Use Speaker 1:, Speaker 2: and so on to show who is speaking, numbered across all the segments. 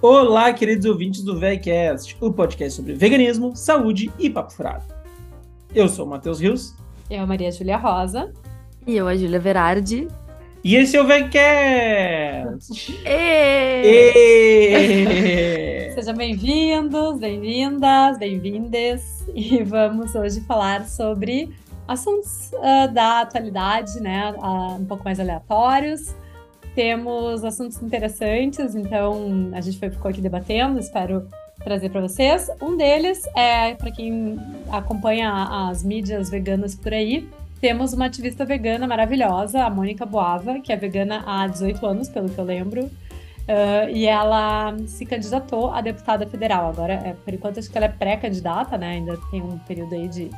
Speaker 1: Olá, queridos ouvintes do VegCast, o podcast sobre veganismo, saúde e papo furado. Eu sou o Matheus Rios.
Speaker 2: Eu, Maria Júlia Rosa.
Speaker 3: E eu, a Júlia Verardi.
Speaker 1: E esse é o VegCast!
Speaker 2: Sejam bem-vindos, bem-vindas, bem-vindes. E vamos hoje falar sobre assuntos uh, da atualidade, né? Uh, um pouco mais aleatórios temos assuntos interessantes, então a gente ficou aqui debatendo, espero trazer para vocês. Um deles é, para quem acompanha as mídias veganas por aí, temos uma ativista vegana maravilhosa, a Mônica Boava, que é vegana há 18 anos, pelo que eu lembro. Uh, e ela se candidatou a deputada federal. Agora, é, por enquanto, acho que ela é pré-candidata, né? Ainda tem um período aí de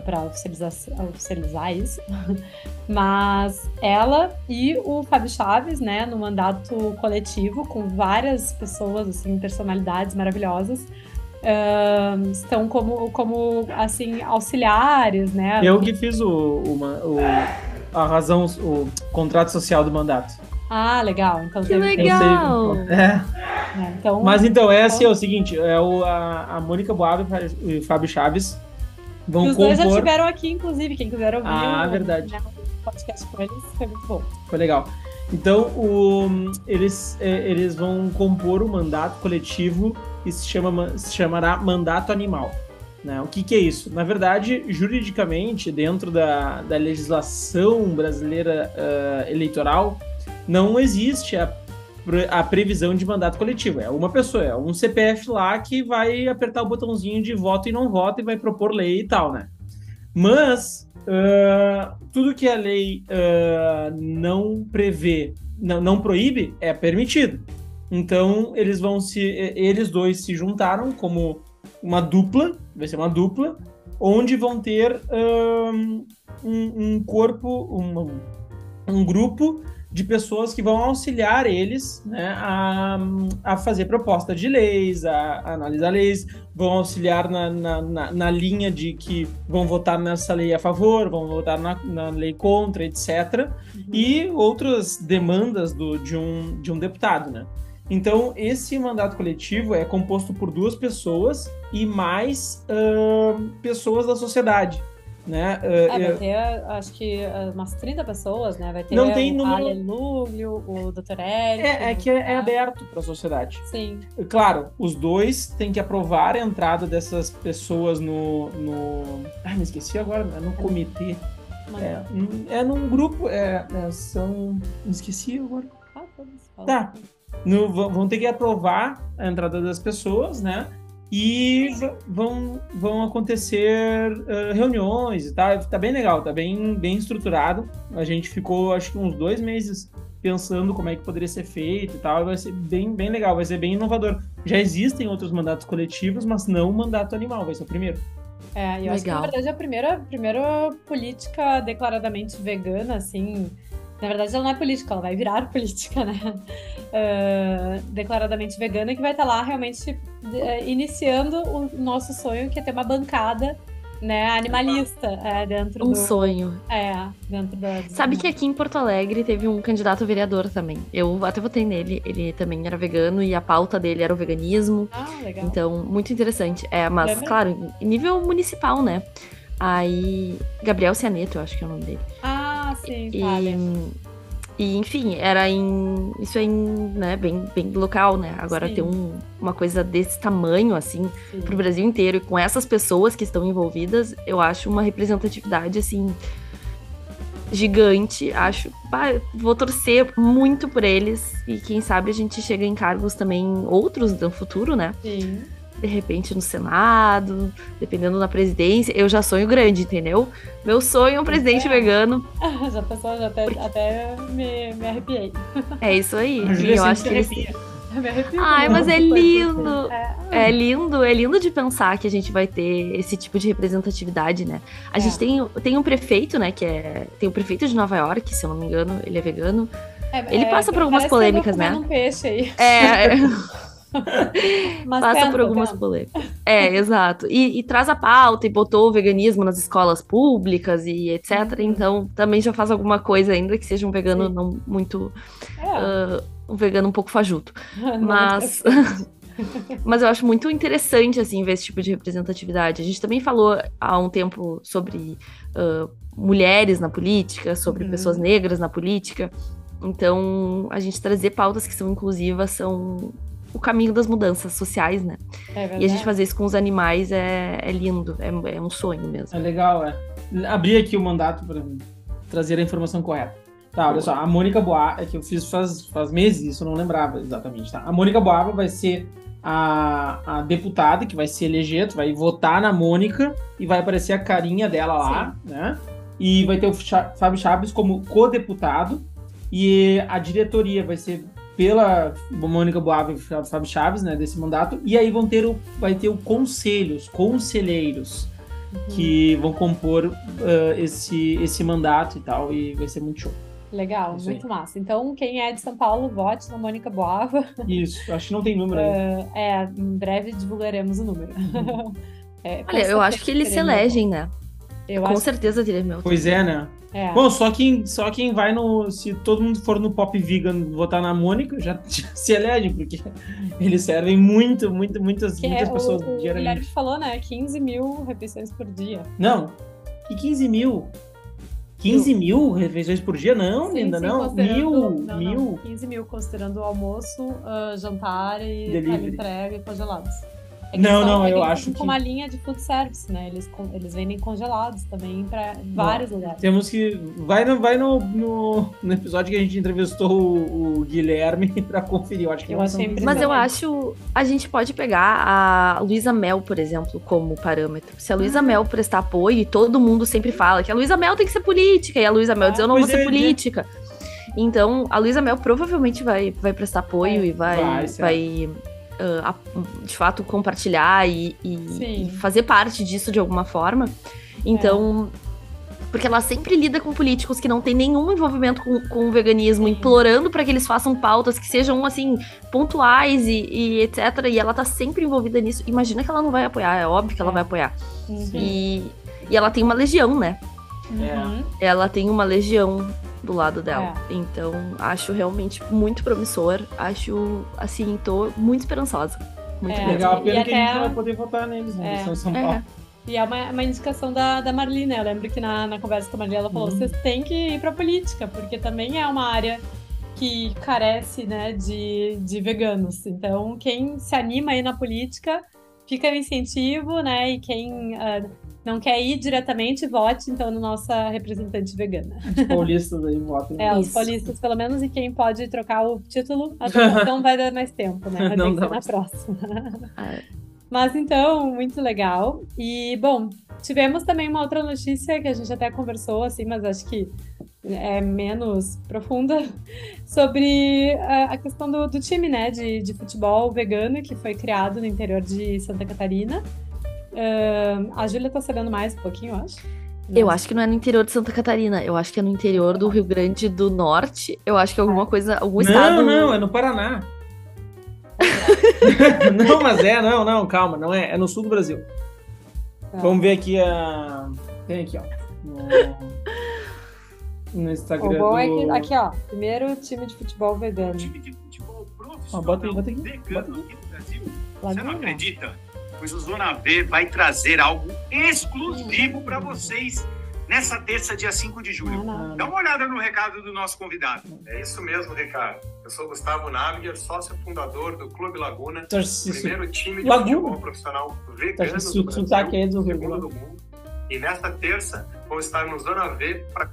Speaker 2: para oficializar, oficializar isso. Mas ela e o Fábio Chaves, né, no mandato coletivo, com várias pessoas, assim, personalidades maravilhosas, uh, estão como, como, assim, auxiliares, né?
Speaker 1: Eu que fiz o, o, o a razão, o contrato social do mandato.
Speaker 2: Ah, legal. Então
Speaker 3: que legal.
Speaker 1: É. é. então, Mas então, é assim, é o seguinte, é o, a, a Mônica Boab e o Fábio Chaves Vão
Speaker 2: os
Speaker 1: compor... dois
Speaker 2: já estiveram aqui, inclusive, quem quiser ouvir.
Speaker 1: Ah, verdade.
Speaker 2: Né, podcast com eles, foi muito bom.
Speaker 1: Foi legal. Então, o, eles, é, eles vão compor o mandato coletivo e se, chama, se chamará mandato animal. Né? O que, que, é isso? Na verdade, juridicamente, dentro da, da legislação brasileira uh, eleitoral, não existe a a previsão de mandato coletivo. É uma pessoa, é um CPF lá que vai apertar o botãozinho de voto e não vota e vai propor lei e tal, né? Mas uh, tudo que a lei uh, não prevê, não, não proíbe, é permitido. Então eles vão se, eles dois se juntaram como uma dupla, vai ser uma dupla, onde vão ter um, um, corpo, um, um grupo de pessoas que vão auxiliar eles né, a, a fazer proposta de leis, a, a analisar leis, vão auxiliar na, na, na, na, linha de que vão votar nessa lei a favor, vão votar na, lei contra, etc. Uhum. E outras demandas do, de, um, de um deputado, né? Então, esse mandato coletivo é composto por duas pessoas e mais uh, pessoas da sociedade. Né?
Speaker 2: É, vai eu... ter, acho que umas 30 pessoas, né? Vai ter
Speaker 1: não tem
Speaker 2: o
Speaker 1: número...
Speaker 2: Alelúglio, o Dr. Eric.
Speaker 1: É, é que é, é aberto para a sociedade.
Speaker 2: Sim.
Speaker 1: Claro, os dois têm que aprovar a entrada dessas pessoas no. no... Ai, me esqueci agora, é no comitê. É, é num grupo, é, é, são. Me esqueci agora. Ah, tá. No, vão ter que aprovar a entrada das pessoas, né? E vão, vão acontecer uh, reuniões e tal. Tá bem legal, tá bem, bem estruturado. A gente ficou, acho que uns dois meses pensando como é que poderia ser feito e tal. E vai ser bem, bem legal, vai ser bem inovador. Já existem outros mandatos coletivos, mas não o mandato animal, vai ser o primeiro.
Speaker 2: É, eu legal. acho que na verdade a primeira, primeira política declaradamente vegana, assim, na verdade, ela não é política, ela vai virar política, né? Uh, declaradamente vegana, que vai estar lá realmente uh, iniciando o nosso sonho, que é ter uma bancada né, animalista é, dentro
Speaker 3: um
Speaker 2: do...
Speaker 3: sonho.
Speaker 2: É, dentro da...
Speaker 3: Sabe que aqui em Porto Alegre teve um candidato vereador também. Eu até votei nele, ele também era vegano e a pauta dele era o veganismo.
Speaker 2: Ah, legal.
Speaker 3: Então, muito interessante. É, mas, claro, nível municipal, né? Aí, Gabriel Cianeto, eu acho que é o nome dele.
Speaker 2: Ah, sim,
Speaker 3: e,
Speaker 2: vale.
Speaker 3: E, enfim, era em. Isso é em, né, bem, bem local, né? Agora Sim. ter um, uma coisa desse tamanho, assim, Sim. pro Brasil inteiro, e com essas pessoas que estão envolvidas, eu acho uma representatividade, assim, gigante. Acho. Bah, vou torcer muito por eles. E quem sabe a gente chega em cargos também outros no futuro, né?
Speaker 2: Sim
Speaker 3: de repente no Senado, dependendo da presidência. Eu já sonho grande, entendeu? Meu sonho é um presidente é. vegano.
Speaker 2: já pessoal, já até, Porque... até me, me arrepiei.
Speaker 3: É isso aí. E eu acho que eles. Ai, mas é lindo. É. é. lindo, é lindo de pensar que a gente vai ter esse tipo de representatividade, né? A é. gente tem, tem um prefeito, né, que é tem o prefeito de Nova York, se eu não me engano, ele é vegano. É, ele passa por algumas polêmicas, né?
Speaker 2: Um peixe aí.
Speaker 3: É. Passa por algumas polêmicas. É, exato. E, e, traz a pauta e botou o veganismo nas escolas públicas e etc. Uhum. Então também já faz alguma coisa, ainda que seja um vegano Sim. não muito. É. Uh, um vegano um pouco fajuto. Mas. Mas eu acho muito interessante, assim, ver esse tipo de representatividade. A gente também falou há um tempo sobre uh, mulheres na política, sobre uhum. pessoas negras na política. Então, a gente trazer pautas que são inclusivas são o caminho das mudanças sociais, né? É e a gente fazer isso com os animais é, é lindo, é, é, um sonho mesmo.
Speaker 1: É legal, é. Abri aqui o mandato para trazer a informação correta. Tá, olha só, a Mônica Boa, é que eu fiz faz, faz meses, isso eu não lembrava exatamente, tá? A Mônica Boava vai ser a, a deputada que vai se eleger, tu vai votar na Mônica e vai aparecer a carinha dela lá, Sim. né? E vai ter o Fábio Chaves como co-deputado e a diretoria vai ser pela Mônica Boava e Fábio Chaves, né, desse mandato, e aí vão ter o, vai ter o conselho, os conselheiros, uhum. que vão compor uh, esse, esse mandato e tal, e vai ser muito show.
Speaker 2: Legal, Isso muito aí. massa. Então, quem é de São Paulo, vote na Mônica Boava.
Speaker 1: Isso, acho que não tem número aí.
Speaker 2: Uh, é, em breve divulgaremos o número.
Speaker 3: Uhum. é, Olha, eu acho que eles se elegem, né? Eu Com certeza teria meu.
Speaker 1: Pois é, né? É. Bom, só quem, só quem vai no. Se todo mundo for no Pop Vegan votar na Mônica, já, já se elege, porque eles servem muito, muito, muitas, que muitas é, pessoas
Speaker 2: o, diariamente. O Guilherme falou, né? 15 mil refeições por dia.
Speaker 1: Não. Que 15 mil? 15 mil refeições por dia? Não, sim, linda, sim, não. Mil, não, mil. Não,
Speaker 2: 15 mil, considerando o almoço, uh, jantar e entrega e congelados.
Speaker 1: É não, não, é eu acho
Speaker 2: que. uma linha de food service, né? Eles, eles vendem congelados também para vários lugares.
Speaker 1: Temos que. Vai, no, vai no, no, no episódio que a gente entrevistou o, o Guilherme para conferir. Eu acho que
Speaker 3: eu achei Mas eu acho. A gente pode pegar a Luísa Mel, por exemplo, como parâmetro. Se a Luísa ah. Mel prestar apoio, e todo mundo sempre fala que a Luísa Mel tem que ser política, e a Luísa Mel ah, diz: Eu não vou ser é, política. Então, a Luísa Mel provavelmente vai, vai prestar apoio é, e vai, vai, vai de fato compartilhar e, e, e, fazer parte disso de alguma forma. Então. É. Porque ela sempre lida com políticos que não tem nenhum envolvimento com, com o veganismo, Sim. implorando para que eles façam pautas que sejam, assim, pontuais e, e, etc. E ela tá sempre envolvida nisso. Imagina que ela não vai apoiar, é óbvio que ela vai apoiar. E, e ela tem uma legião, né? Uhum. Ela tem uma legião do lado dela. É. Então, acho realmente muito promissor. Acho, assim, tô muito esperançosa. Muito
Speaker 1: é, legal. Pena e que até... a gente não vai poder votar neles, né? É. São Paulo. É.
Speaker 2: E é uma, uma indicação da, da né? Eu lembro que na, na conversa com a Marli, ela falou: uhum. vocês têm que ir pra política, porque também é uma área que carece, né, de, de veganos. Então, quem se anima aí na política, fica no incentivo, né? E quem uh, não quer ir diretamente, vote então na nossa representante vegana.
Speaker 1: Os paulistas aí votam.
Speaker 2: É, os paulistas, pelo menos, e quem pode trocar o título, a não vai dar mais tempo, né? Vai não ter que ser na próxima. Ah, é. Mas então, muito legal. E, bom, tivemos também uma outra notícia que a gente até conversou, assim, mas acho que é menos profunda, sobre a, questão do, do time, né, de, de futebol vegano que foi criado no interior de Santa Catarina. Uh, a Júlia tá sabendo mais um pouquinho, eu acho.
Speaker 3: Eu acho que não é no interior de Santa Catarina, eu acho que é no interior do Rio Grande do Norte. Eu acho que é alguma coisa, algum
Speaker 1: não,
Speaker 3: estado.
Speaker 1: Não, não, é no Paraná. não, mas é, não, não, calma, não é, é no sul do Brasil. Tá. Vamos ver aqui a. Tem aqui, ó. No, no Instagram. O
Speaker 2: bom do... é que aqui, ó. Primeiro time de futebol vegano. Time de futebol
Speaker 1: profissional. Ó, bota aí, bota aqui. Bota aqui.
Speaker 4: aqui no Brasil. Você não acredita? Pois o Zona V vai trazer algo exclusivo para vocês nessa terça, dia 5 de julho. Dá uma olhada no recado do nosso convidado.
Speaker 5: É isso mesmo, Ricardo. Eu sou Gustavo Naviger, sócio fundador do Clube Laguna, primeiro time de Laguna. futebol profissional vegano do, Brasil, do, segundo do mundo. E nesta terça, vou estar no Zona V para...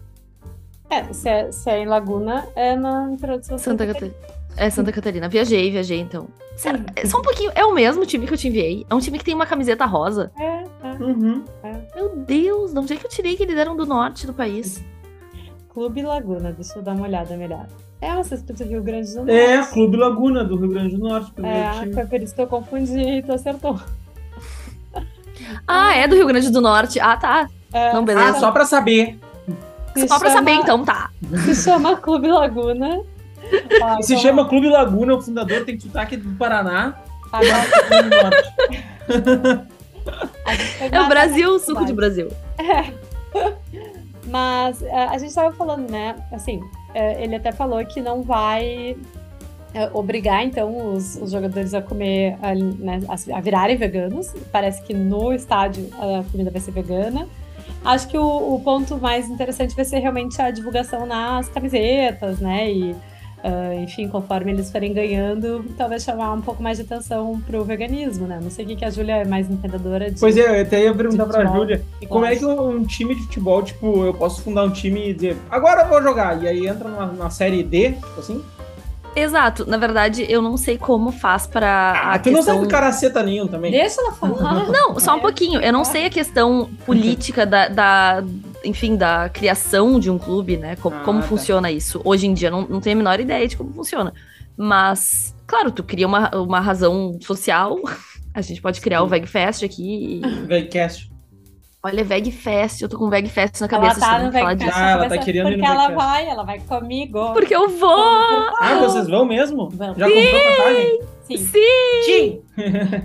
Speaker 2: É, se é, se é em Laguna, é na introdução
Speaker 3: Santa Catarina. É Santa Catarina. Viajei, viajei, então. Sério, é só um pouquinho. É o mesmo time que eu te enviei. É um time que tem uma camiseta rosa.
Speaker 2: É, é.
Speaker 1: Uhum.
Speaker 3: é. Meu Deus, de onde é que eu tirei que eles eram do norte do país?
Speaker 2: Clube Laguna, deixa eu dar uma olhada melhor. É, vocês do Rio Grande do Norte.
Speaker 1: É, Clube Laguna, do Rio Grande do Norte.
Speaker 2: É, foi por isso que eu confundi e tu acertou.
Speaker 3: Ah, é do Rio Grande do Norte. Ah, tá. É, Não, beleza. Ah,
Speaker 1: só pra saber.
Speaker 3: Se só chama... pra saber, então, tá.
Speaker 2: Se chama Clube Laguna.
Speaker 1: Ah, se então... chama Clube Laguna, o fundador tem sotaque do Paraná. Ah,
Speaker 3: é o Brasil, o suco de Brasil.
Speaker 2: É. Mas é, a gente estava falando, né? Assim, é, ele até falou que não vai é, obrigar então os, os, jogadores a comer, a, né, a, virarem veganos. Parece que no estádio a comida vai ser vegana. Acho que o, o, ponto mais interessante vai ser realmente a divulgação nas camisetas, né? E, uh, enfim, conforme eles forem ganhando, talvez chamar um pouco mais de atenção pro veganismo, né? Não sei o que, que a Júlia é mais entendedora de.
Speaker 1: Pois é, eu até ia perguntar pra Júlia como é que um, um, time de futebol, tipo, eu posso fundar um time e dizer, agora eu vou jogar, e aí entra na, na série D, tipo assim?
Speaker 3: Exato. Na verdade, eu não sei como faz para
Speaker 1: ah, a tu questão... não sabe caraceta nenhum também.
Speaker 2: Deixa ela falar.
Speaker 3: Não, só um pouquinho. Eu não sei a questão política da, da enfim, da criação de um clube, né? Como, ah, como tá. funciona isso. Hoje em dia, não, não tenho a menor ideia de como funciona. Mas, claro, tu cria uma, uma razão social. A gente pode criar Sim. o VegFest aqui.
Speaker 1: E... VegCast.
Speaker 3: Olha, VegFest, eu tô com VegFest na cabeça.
Speaker 2: Ela tá no VegFest
Speaker 1: ah, ela tá querendo
Speaker 2: Porque ela vai, ela vai comigo.
Speaker 3: Porque eu vou!
Speaker 1: Ah, vocês vão mesmo? Vamos. Já comprou passagem?
Speaker 3: Sim! Sim!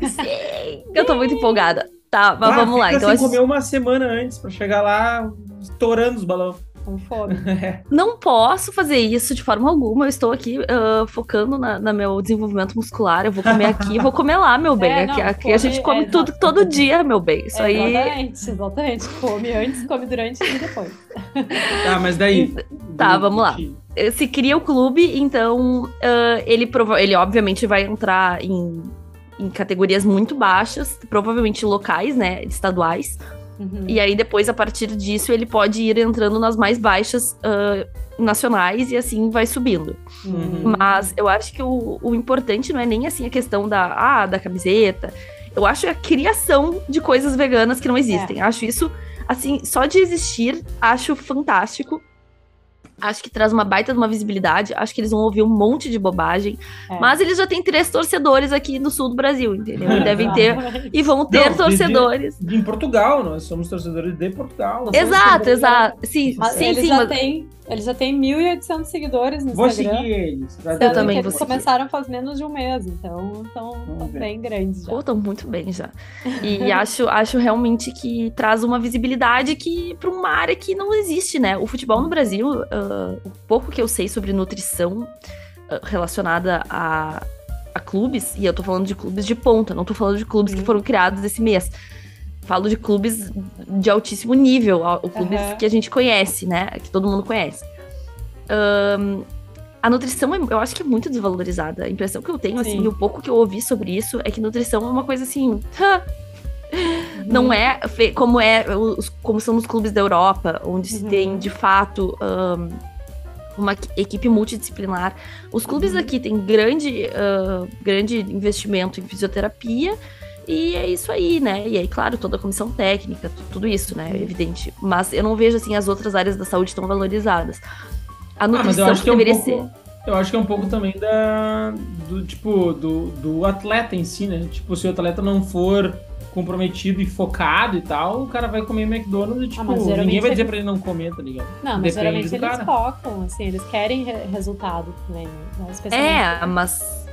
Speaker 3: Sim! Eu tô muito empolgada. Tá, mas ah, vamos lá.
Speaker 1: Então, assim, comer uma semana antes pra chegar lá estourando os balões
Speaker 2: com fome.
Speaker 3: Não posso fazer isso de forma alguma. Eu estou aqui uh, focando na, na, meu desenvolvimento muscular. Eu vou comer aqui, vou comer lá, meu bem. É, não, aqui, aqui a gente come é, tudo todo dia, meu bem. Isso é, aí.
Speaker 2: Exatamente, exatamente. Come antes, come durante e depois.
Speaker 1: Tá, mas daí.
Speaker 3: Tá, vamos lá. Se cria o clube, então uh, ele, prova ele obviamente vai entrar em, em categorias muito baixas, provavelmente locais, né? Estaduais. Uhum. E aí, depois, a partir disso, ele pode ir entrando nas mais baixas uh, nacionais e assim vai subindo. Uhum. Mas eu acho que o, o, importante não é nem assim a questão da, ah, da camiseta. Eu acho a criação de coisas veganas que não existem. É. Acho isso, assim, só de existir, acho fantástico. Acho que traz uma baita de uma visibilidade. Acho que eles vão ouvir um monte de bobagem. É. Mas eles já têm três torcedores aqui no sul do Brasil, entendeu? E devem ter. e vão ter Não, torcedores.
Speaker 1: De, de, em Portugal, nós somos torcedores de Portugal.
Speaker 3: Exato, exato. Sim,
Speaker 2: mas
Speaker 3: sim,
Speaker 2: eles
Speaker 3: sim.
Speaker 2: Já mas... têm, eles já têm 1.800 seguidores no
Speaker 1: vou
Speaker 2: Instagram.
Speaker 1: Vou seguir eles.
Speaker 3: Eu também
Speaker 2: vou Eles começaram faz menos de um mês, então estão bem grandes já.
Speaker 3: Estão muito bem já. E acho, acho realmente que traz uma visibilidade que para uma área que não existe, né? O futebol no Brasil, uh, o pouco que eu sei sobre nutrição uh, relacionada a, a clubes, e eu tô falando de clubes de ponta, não tô falando de clubes uhum. que foram criados esse mês. Falo de clubes de altíssimo nível, clubes uhum. que a gente conhece, né? Que todo mundo conhece. Um, a nutrição, é, eu acho que é muito desvalorizada. A impressão que eu tenho, assim, Sim. assim, o pouco que eu ouvi sobre isso, é que nutrição é uma coisa assim. Não uhum. é como é como são os clubes da Europa, onde uhum. se tem de fato um, uma equipe multidisciplinar. Os clubes uhum. aqui têm grande, uh, grande investimento em fisioterapia. E é isso aí, né? E aí, claro, toda a comissão técnica, tudo isso, né? É evidente. Mas eu não vejo, assim, as outras áreas da saúde tão valorizadas. A nutrição ah, deveria é um pouco, ser.
Speaker 1: Eu acho que é um pouco também da. Do tipo, do, do atleta em si, né? Tipo, se o atleta não for comprometido e focado e tal, o cara vai comer McDonald's e, tipo, ah, ninguém vai dizer pra ele não comer, tá ligado?
Speaker 2: Não, mas Depende geralmente eles focam, assim, eles querem re resultado também, né?
Speaker 3: É, mas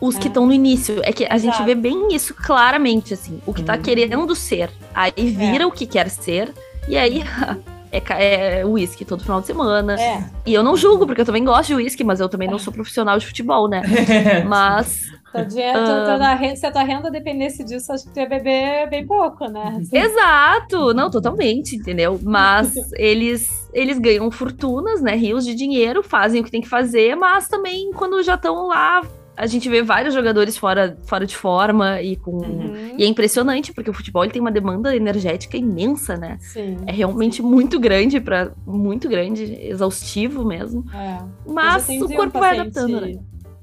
Speaker 3: os é. que estão no início. É que a Exato. gente vê bem isso claramente, assim. O que tá uhum. querendo ser. Aí vira é. o que quer ser. E aí é, é uísque todo final de semana. É. E eu não julgo, porque eu também gosto de uísque, mas eu também não sou profissional de futebol, né? mas.
Speaker 2: Então, dinheiro, uh... se a tua renda dependesse disso, acho que tu ia beber bem pouco, né?
Speaker 3: Assim. Exato! Não, totalmente, entendeu? Mas eles, eles ganham fortunas, né? Rios de dinheiro, fazem o que tem que fazer, mas também quando já estão lá a gente vê vários jogadores fora, fora de forma e com. Uhum. E é impressionante, porque o futebol ele tem uma demanda energética imensa, né?
Speaker 2: Sim.
Speaker 3: É realmente sim. muito grande para muito grande, exaustivo mesmo. É. Mas o corpo um vai adaptando, né?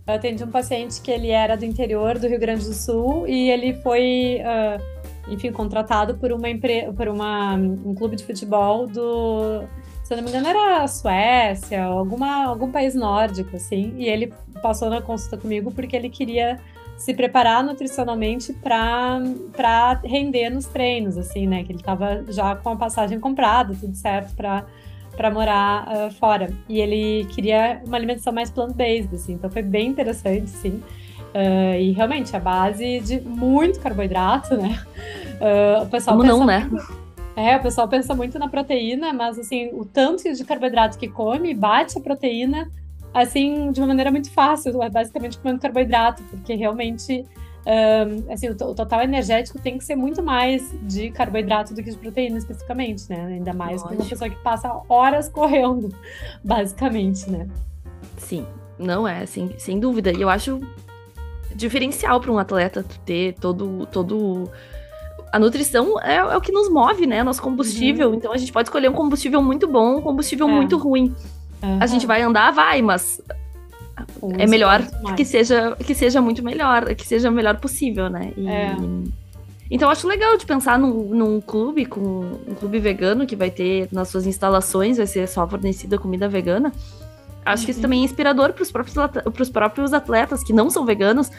Speaker 2: Eu atendi um paciente que ele era do interior do Rio Grande do Sul e ele foi, uh, enfim, contratado por uma empresa, por uma, um clube de futebol do se eu não me engano, era a Suécia, alguma, algum país nórdico, assim, e ele passou na consulta comigo porque ele queria se preparar nutricionalmente para render nos treinos, assim, né? Que ele estava já com a passagem comprada, tudo certo para morar uh, fora. E ele queria uma alimentação mais plant-based, assim, então foi bem interessante, sim. Uh, e realmente a base de muito carboidrato, né?
Speaker 3: Uh, o pessoal Como não, né? Muito
Speaker 2: é, o pessoal pensa muito na proteína, mas assim, o tanto de carboidrato que come bate a proteína assim, de uma maneira muito fácil, é basicamente comendo carboidrato, porque realmente um, assim, o, o, total energético tem que ser muito mais de carboidrato do que de proteína especificamente, né? Ainda mais para uma pessoa que passa horas correndo, basicamente, né?
Speaker 3: Sim, não é, assim, sem dúvida. E eu acho diferencial para um atleta ter todo todo a nutrição é, é, o que nos move, né? Nosso combustível. Uhum. Então a gente pode escolher um combustível muito bom, um combustível é. muito ruim. Uhum. A gente vai andar, vai, mas é melhor que seja, que seja muito melhor, que seja o melhor possível, né? E, é. Então, eu acho legal de pensar num, num, clube, com um clube vegano que vai ter nas suas instalações, vai ser só fornecida comida vegana. Acho uhum. que isso uhum. também é inspirador para os próprios, próprios atletas que não são veganos,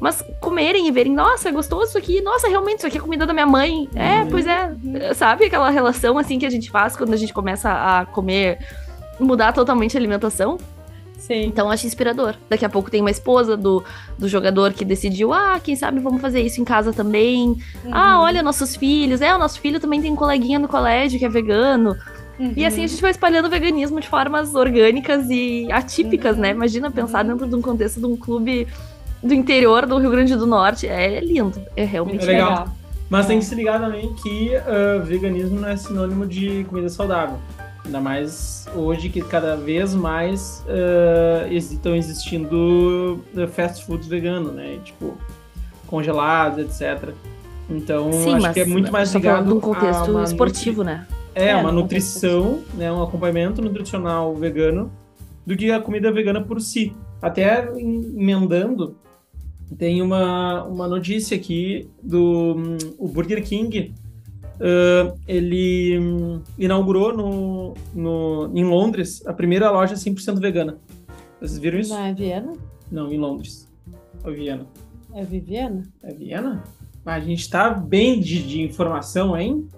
Speaker 3: mas comerem e verem, nossa, é gostoso isso aqui, nossa, realmente, isso aqui é comida da minha mãe. É, uhum. pois é. Sabe aquela relação assim que a gente faz quando a gente começa a comer, mudar totalmente a alimentação?
Speaker 2: Sim.
Speaker 3: Então acho inspirador. Daqui a pouco tem uma esposa do, do jogador que decidiu, ah, quem sabe vamos fazer isso em casa também. Uhum. Ah, olha nossos filhos. É, o nosso filho também tem um coleguinha no colégio que é vegano. Uhum. E assim a gente vai espalhando o veganismo de formas orgânicas e atípicas, né? uhum. né? Imagina pensar uhum. dentro de um contexto de um clube do interior do Rio Grande do Norte. É, lindo. É realmente é legal. legal.
Speaker 1: Mas tem que se ligar também que uh, veganismo não é sinônimo de comida saudável. Ainda mais hoje que cada vez mais uh, estão existindo eh, fast foods veganos, né? Tipo, congelados, etc. Então, Sim, acho que é muito mais ligado
Speaker 3: num contexto esportivo, nutri... né?
Speaker 1: É, é uma nutrição, né, um acompanhamento nutricional vegano do que a comida vegana por si. Até emendando, tem uma, uma notícia aqui do um, o Burger King Uh, ele um, inaugurou no, no, em Londres a primeira loja 100% vegana. Vocês viram isso?
Speaker 2: Não é Viena?
Speaker 1: Não, em Londres. É Viena.
Speaker 2: É Viena?
Speaker 1: É Viena? A gente tá bem de, de informação, hein?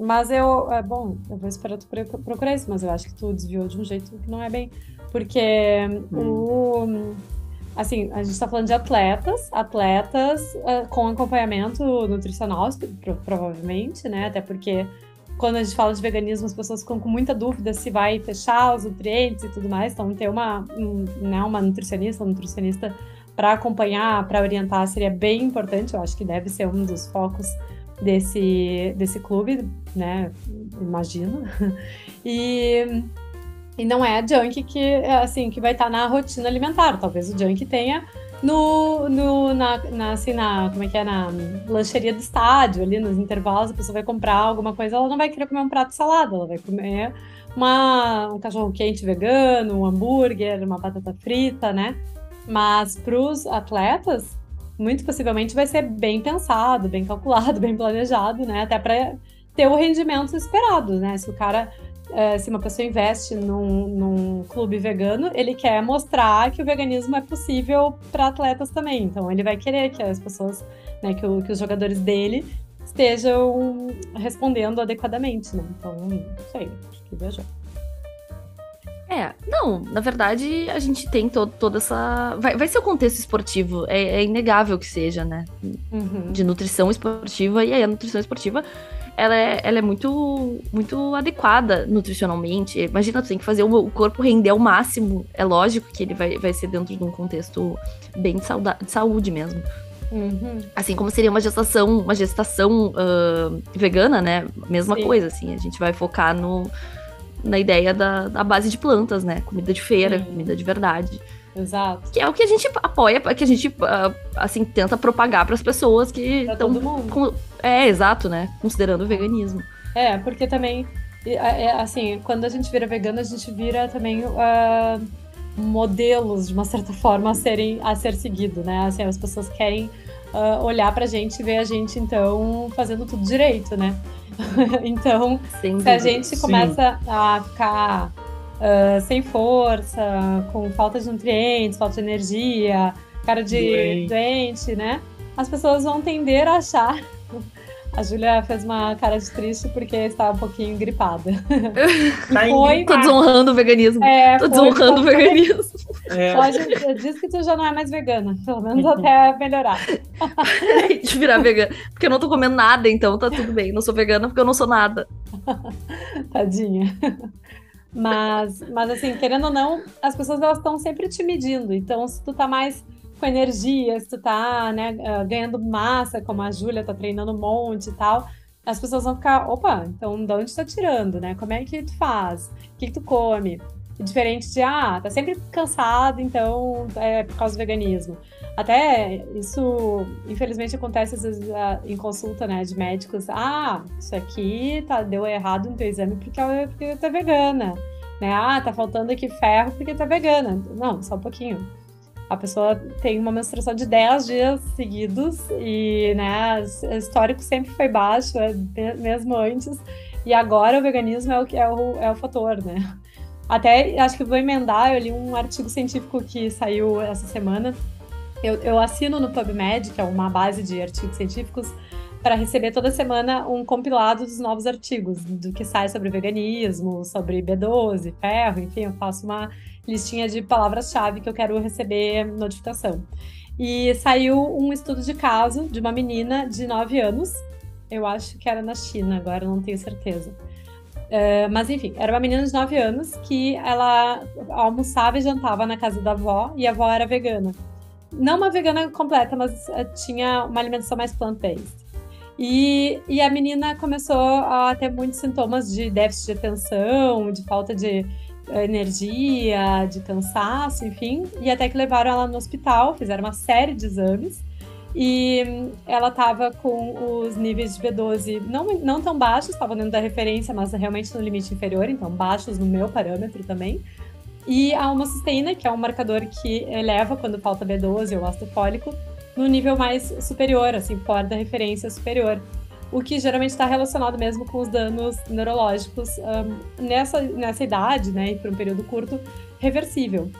Speaker 2: Mas eu. É bom, eu vou esperar tu procurar isso, mas eu acho que tu desviou de um jeito que não é bem. Porque hum. o assim, a gente está falando de atletas, atletas uh, com acompanhamento nutricional, provavelmente, né? Até porque quando a gente fala de veganismo, as pessoas ficam com muita dúvida se vai fechar os nutrientes e tudo mais. Então, ter uma, um, né, uma nutricionista, um nutricionista para acompanhar, para orientar, seria bem importante. Eu acho que deve ser um dos focos desse, desse clube, né? Imagino. E e não é junk que, assim, que vai estar tá na rotina alimentar. Talvez o junk tenha no, no na, na, assim, na, como é que é, na lancheria do estádio, ali nos intervalos, a pessoa vai comprar alguma coisa, ela não vai querer comer um prato de salada, ela vai comer uma, um cachorro quente vegano, um hambúrguer, uma batata frita, né? Mas para os atletas, muito possivelmente vai ser bem pensado, bem calculado, bem planejado, né? Até para ter o rendimento esperado, né? Se o cara é, se uma pessoa investe num, num, clube vegano, ele quer mostrar que o veganismo é possível para atletas também. Então, ele vai querer que as pessoas, né, que, o, que os jogadores dele estejam respondendo adequadamente, né? Então, não sei, acho que viajou.
Speaker 3: É, não, na verdade a gente tem todo, toda essa. Vai, vai ser o contexto esportivo, é, é inegável que seja, né? Uhum. De nutrição esportiva, e aí a nutrição esportiva ela é, ela é muito, muito adequada nutricionalmente. Imagina, tu tem que fazer o corpo render ao máximo. É lógico que ele vai, vai ser dentro de um contexto bem de, sauda de saúde mesmo. Uhum. Assim como seria uma gestação, uma gestação uh, vegana, né? Mesma Sim. coisa, assim. A gente vai focar no, na ideia da, da base de plantas, né? Comida de feira, Sim. comida de verdade.
Speaker 2: Exato.
Speaker 3: Que é o que a gente apoia, que a gente, uh, assim, tenta propagar para as pessoas que estão. É, exato, né? Considerando o veganismo.
Speaker 2: É, porque também, é, assim, quando a gente vira vegano, a gente vira também. Uh, modelos de uma certa forma a serem a ser seguido, né? Assim, as pessoas querem uh, olhar pra gente e ver a gente então fazendo tudo direito, né? então, Sem se a gente começa Sim. a ficar uh, sem força, com falta de nutrientes, falta de energia, cara de doente. doente, né? As pessoas vão tender a achar. A Júlia fez uma cara de triste porque estava um pouquinho gripada.
Speaker 3: Tá foi, Tô desonrando o veganismo. É, Tô desonrando o veganismo.
Speaker 2: É. Pode, diz que tu já não é mais vegana, pelo menos até melhorar.
Speaker 3: de virar vegana. Porque eu não tô comendo nada, então tá tudo bem. Não sou vegana porque eu não sou nada.
Speaker 2: Tadinha. Mas, mas assim, querendo ou não, as pessoas elas estão sempre te medindo. Então, se tu tá mais com energia, se tu tá, né, ah, ganhando massa, como a Júlia tá treinando um monte e tal, as pessoas vão ficar, opa, então de onde tá tirando, né? Como é que tu faz? O que, que tu come? Diferente de, ah, tá sempre cansado, então é por causa do veganismo. Até isso, infelizmente, acontece às vezes ah, em consulta, né, de médicos. Ah, isso aqui tá, deu errado no teu exame porque, porque tá vegana. Né? Ah, tá faltando aqui ferro porque tá vegana. Não, só um pouquinho. A pessoa tem uma menstruação de 10 dias seguidos e, né, o histórico sempre foi baixo, é, mesmo antes. E agora o veganismo é o, é o, é o fator, né? Até acho que vou emendar, eu li um artigo científico que saiu essa semana eu, eu assino no PubMed, que é uma base de artigos científicos, para receber toda semana um compilado dos novos artigos, do que sai sobre veganismo, sobre B12, ferro, enfim, eu faço uma listinha de palavras-chave que eu quero receber notificação. E saiu um estudo de caso de uma menina de 9 anos, eu acho que era na China, agora não tenho certeza. Uh, mas enfim, era uma menina de 9 anos que ela almoçava e jantava na casa da avó e a avó era vegana não uma vegana completa, mas eh, tinha uma alimentação mais plant-based. E, e a menina começou a ter muitos sintomas de déficit de atenção, de falta de energia, de cansaço, enfim, e até que levaram ela no hospital, fizeram uma série de exames e ela estava com os níveis de B12 não, não tão baixos, estavam dentro da referência, mas realmente no limite inferior, então baixos no meu parâmetro também. E a homocisteína, que é um marcador que eleva quando falta B12 ou ácido fólico, no nível mais superior, assim, fora da referência superior. O que geralmente está relacionado mesmo com os danos neurológicos um, nessa, nessa idade, né, e por um período curto, reversível.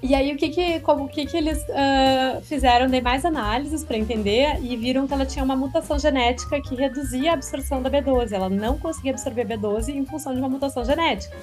Speaker 2: E aí, o que que, como, que, que eles uh, fizeram? de mais análises para entender e viram que ela tinha uma mutação genética que reduzia a absorção da B12. Ela não conseguia absorver B12 em função de uma mutação genética.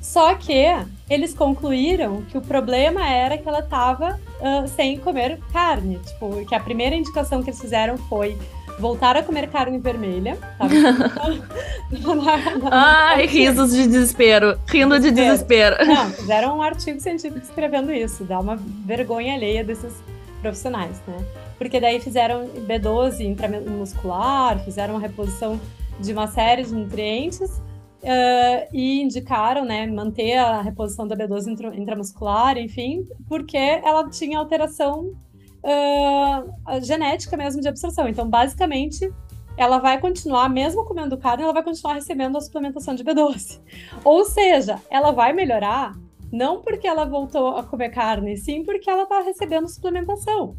Speaker 2: Só que eles concluíram que o problema era que ela estava uh, sem comer carne. Tipo, que a primeira indicação que eles fizeram foi voltar a comer carne vermelha.
Speaker 3: Ai, risos de desespero. Rindo de desespero.
Speaker 2: Não, fizeram um artigo científico escrevendo isso. Dá uma vergonha alheia desses profissionais, né? Porque daí fizeram B12 intramuscular, fizeram uma reposição de uma série de nutrientes Uh, e indicaram, né, manter a reposição da B12 intramuscular, enfim, porque ela tinha alteração uh, genética mesmo de absorção. Então, basicamente, ela vai continuar, mesmo comendo carne, ela vai continuar recebendo a suplementação de B12. Ou seja, ela vai melhorar não porque ela voltou a comer carne, sim porque ela está recebendo suplementação.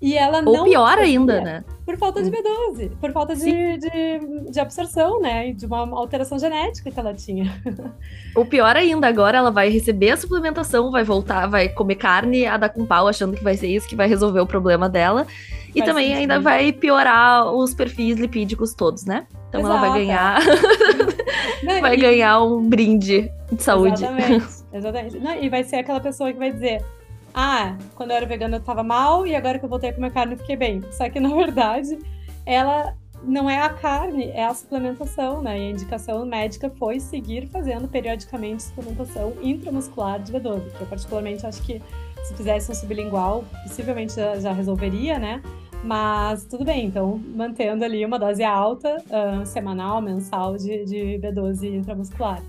Speaker 2: E ela
Speaker 3: Ou
Speaker 2: não.
Speaker 3: Ou pior ainda, né?
Speaker 2: Por falta de B12, por falta de, de, de, absorção, né? De uma alteração genética que ela tinha.
Speaker 3: Ou pior ainda, agora ela vai receber a suplementação, vai voltar, vai comer carne, a dar com pau, achando que vai ser isso que vai resolver o problema dela. E também ainda vai piorar os perfis lipídicos todos, né? Então Exato. ela vai ganhar. Não, vai e... ganhar um brinde de saúde.
Speaker 2: Exatamente. Exatamente. Não, e vai ser aquela pessoa que vai dizer ah, quando eu era vegana eu tava mal e agora que eu voltei a comer carne eu fiquei bem. Só que, na verdade, ela não é a carne, é a suplementação, né? E a indicação médica foi seguir fazendo periodicamente suplementação intramuscular de B12, que eu particularmente acho que se fizesse um sublingual, possivelmente já, já resolveria, né? Mas tudo bem, então mantendo ali uma dose alta, uh, semanal, mensal de, de B12 intramuscular.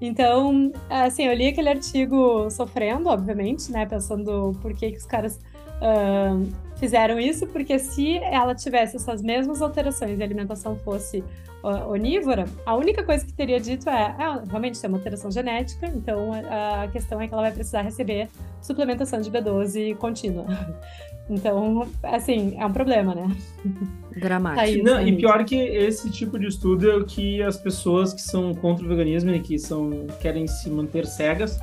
Speaker 2: Então, assim, eu li aquele artigo sofrendo, obviamente, né? Pensando por que, que os caras uh, fizeram isso, porque se ela tivesse essas mesmas alterações e a alimentação fosse uh, onívora, a única coisa que teria dito é, ah, realmente tem uma alteração genética, então a, a questão é que ela vai precisar receber suplementação de B12 contínua. Então, assim, é um problema, né?
Speaker 3: Dramático.
Speaker 1: Tá Não, e pior que esse tipo de estudo é o que as pessoas que são contra o veganismo e que são, querem se manter cegas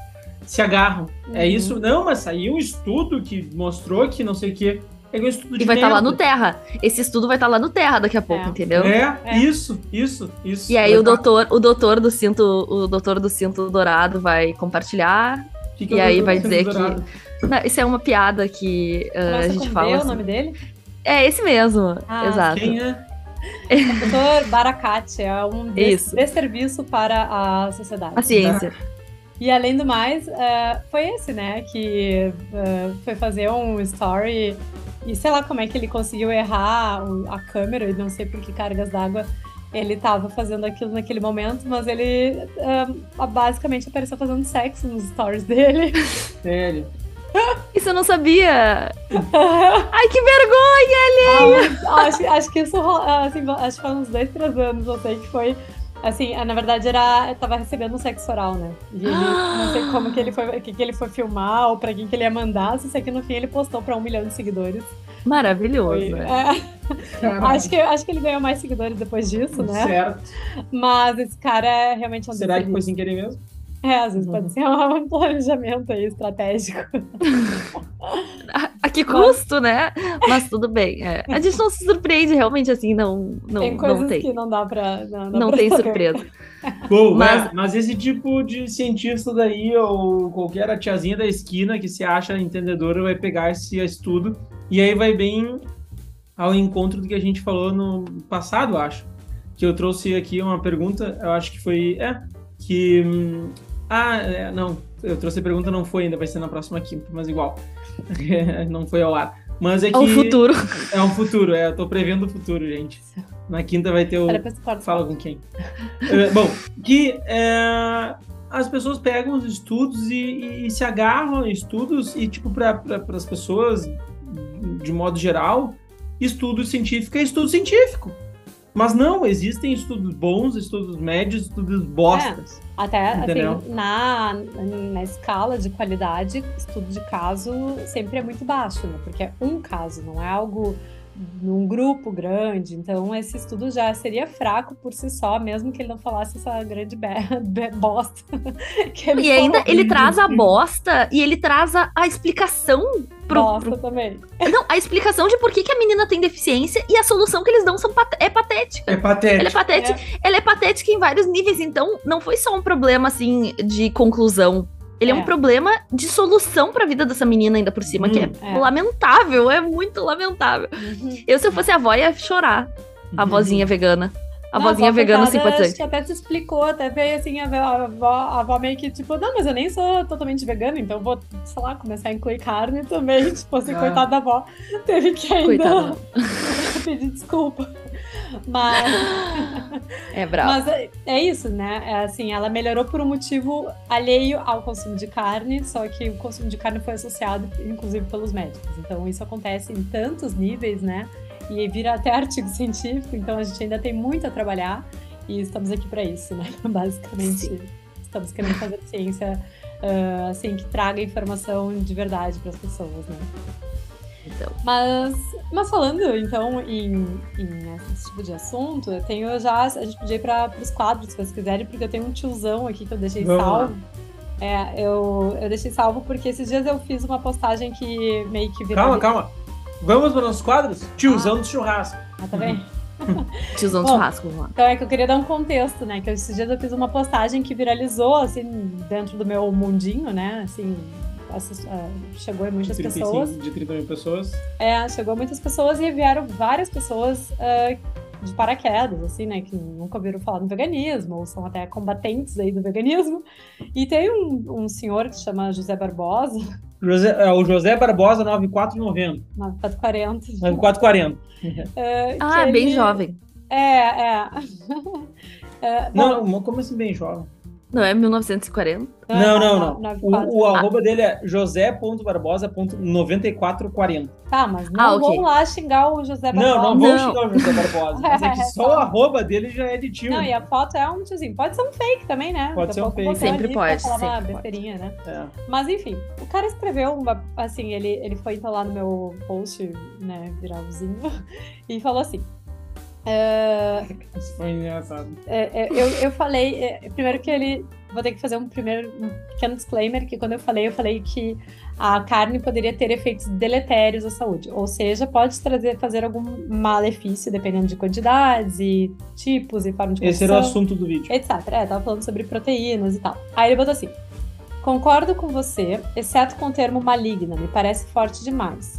Speaker 1: se agarram. É uhum. É isso? Não, mas saiu um estudo que mostrou que não sei o que. É um estudo de
Speaker 3: e vai estar tá lá no Terra. Esse estudo vai estar tá lá no Terra daqui a pouco,
Speaker 1: é.
Speaker 3: entendeu?
Speaker 1: É, é, isso, isso, isso.
Speaker 3: E aí vai o tá. doutor, o doutor do cinto, o doutor do cinto dourado vai compartilhar. Que que e aí vai dizer dourado? que não, isso é uma piada que uh, a gente fala.
Speaker 2: Assim. o nome dele?
Speaker 3: É esse mesmo, ah, exato.
Speaker 1: Quem é?
Speaker 2: Doutor Baracate é um des desserviço para a sociedade.
Speaker 3: A ciência.
Speaker 2: E além do mais, uh, foi esse, né, que uh, foi fazer um story e sei lá como é que ele conseguiu errar a câmera, e não sei por que cargas d'água ele estava fazendo aquilo naquele momento, mas ele uh, basicamente apareceu fazendo sexo nos stories dele.
Speaker 1: Sério?
Speaker 3: Isso eu não sabia! Ai, que vergonha,
Speaker 2: alheia! Ah, acho, acho que isso, assim, acho que foi uns dois, três anos, eu sei que foi Assim, na verdade era. Eu tava recebendo um sexo oral, né? E ele, não sei como que ele foi, que, que ele foi filmar ou pra quem que ele ia mandar, só sei que no fim ele postou pra um milhão de seguidores.
Speaker 3: Maravilhoso. Foi,
Speaker 2: é, acho, que, acho que ele ganhou mais seguidores depois disso, né?
Speaker 1: Certo.
Speaker 2: Mas esse cara é realmente um
Speaker 1: Será que foi sem querer mesmo?
Speaker 2: É, às vezes uhum. pode ser um planejamento aí estratégico.
Speaker 3: a, que custo, né? Mas tudo bem. É. A gente não se surpreende, realmente, assim, não, não
Speaker 2: tem. Coisas
Speaker 3: não tem.
Speaker 2: que não dá pra. Não,
Speaker 3: não tem saber. surpresa.
Speaker 1: Bom, mas... É, mas esse tipo de cientista daí, ou qualquer tiazinha da esquina que se acha entendedora, vai pegar esse estudo e aí vai bem ao encontro do que a gente falou no passado, acho. Que eu trouxe aqui uma pergunta, eu acho que foi. É, que hum, ah, é, não. Eu trouxe a pergunta, não foi ainda, vai ser na próxima quinta, mas igual. não foi ao ar. Mas é que. É
Speaker 3: o futuro.
Speaker 1: É um futuro, é. Eu tô prevendo o futuro, gente. Na quinta vai ter o. Fala com quem. É, bom, que é, as pessoas pegam os estudos e, e, e se agarram em estudos e, tipo, para pra, as pessoas, de modo geral, estudo científico é estudo científico. Mas não, existem estudos bons, estudos médios, estudos bostas.
Speaker 2: É, até assim, na, na escala de qualidade, estudo de caso sempre é muito baixo, né? Porque é um caso, não é algo num grupo grande, então esse estudo já seria fraco por si só, mesmo que ele não falasse essa grande bosta.
Speaker 3: e ainda ele traz a bosta e ele traz a, a explicação
Speaker 2: pro, bosta pro... também.
Speaker 3: Não, a explicação de por que, que a menina tem deficiência e a solução que eles dão são pat... é patética.
Speaker 1: É patética.
Speaker 3: Ela é patética. É. Ela é patética em vários níveis, então não foi só um problema assim de conclusão ele é, é um problema de solução para a vida dessa menina ainda por cima, que é, é, lamentável, é muito lamentável. Uhum. Eu, se eu fosse a avó, ia chorar. A uhum. vozinha vegana. A não, vozinha a vegana simpatizante.
Speaker 2: Acho que até te explicou, até veio assim, a avó, a avó meio que, tipo, não, mas eu nem sou totalmente vegana, então vou, sei lá, começar a incluir carne também. Tipo assim, ah. coitada da avó. Teve que ainda pedir desculpa. Mas.
Speaker 3: É bravo.
Speaker 2: Mas é, é, isso, né? É assim, ela melhorou por um motivo alheio ao consumo de carne, só que o consumo de carne foi associado, inclusive, pelos médicos. Então, isso acontece em tantos níveis, né? E vira até artigo científico, então a gente ainda tem muito a trabalhar e estamos aqui para isso, né? Basicamente, Sim. estamos querendo fazer ciência uh, assim que traga informação de verdade para as pessoas, né? Então. Mas, mas falando, então, em, em esse tipo de assunto, eu tenho já. A gente podia ir para os quadros, se vocês quiserem, porque eu tenho um tiozão aqui que eu deixei Vamos salvo. Lá. É, eu, eu deixei salvo porque esses dias eu fiz uma postagem que meio que
Speaker 1: virou. Calma, calma. Vamos para os quadros? Tiozão ah. do churrasco.
Speaker 2: Ah, tá bem?
Speaker 3: Tiozão do churrasco, vamos lá.
Speaker 2: Então é que eu queria dar um contexto, né? Que esses dias eu fiz uma postagem que viralizou, assim, dentro do meu mundinho, né? Assim, chegou a muitas 35, pessoas.
Speaker 1: De 30 mil pessoas.
Speaker 2: É, chegou a muitas pessoas e vieram várias pessoas uh, de paraquedas, assim, né? Que nunca ouviram falar no veganismo, ou são até combatentes aí do veganismo. E tem um, um senhor que se chama José Barbosa.
Speaker 1: José, é, o José Barbosa 9490.
Speaker 2: 9440.
Speaker 1: 9440.
Speaker 3: Uh, ah, ele... bem jovem.
Speaker 2: É, é.
Speaker 1: é Não, como assim bem jovem?
Speaker 3: Não é 1940?
Speaker 1: Não, não, não. não. O, o ah. arroba dele é josé.barbosa.9440.
Speaker 2: Tá, mas não ah, okay. vão lá xingar o José Barbosa.
Speaker 1: Não, não vão xingar o José Barbosa. Mas é que só o arroba dele já é de tio.
Speaker 2: Não, e a foto é um tiozinho. Pode ser um fake também, né?
Speaker 1: Pode ser um fake.
Speaker 3: Sempre pode. Sempre uma
Speaker 2: besteirinha, né? É. Mas enfim, o cara escreveu uma. Assim, ele, ele foi então lá no meu post, né, viralzinho, e falou assim:
Speaker 1: Uh, Isso foi engraçado.
Speaker 2: É, é, eu, eu falei, é, primeiro que ele. Vou ter que fazer um primeiro um pequeno disclaimer: que quando eu falei, eu falei que a carne poderia ter efeitos deletérios à saúde. Ou seja, pode trazer, fazer algum malefício, dependendo de quantidades e tipos e forma de
Speaker 1: Esse era o assunto do vídeo.
Speaker 2: Etc. É, tava falando sobre proteínas e tal. Aí ele botou assim: Concordo com você, exceto com o termo maligna, me parece forte demais.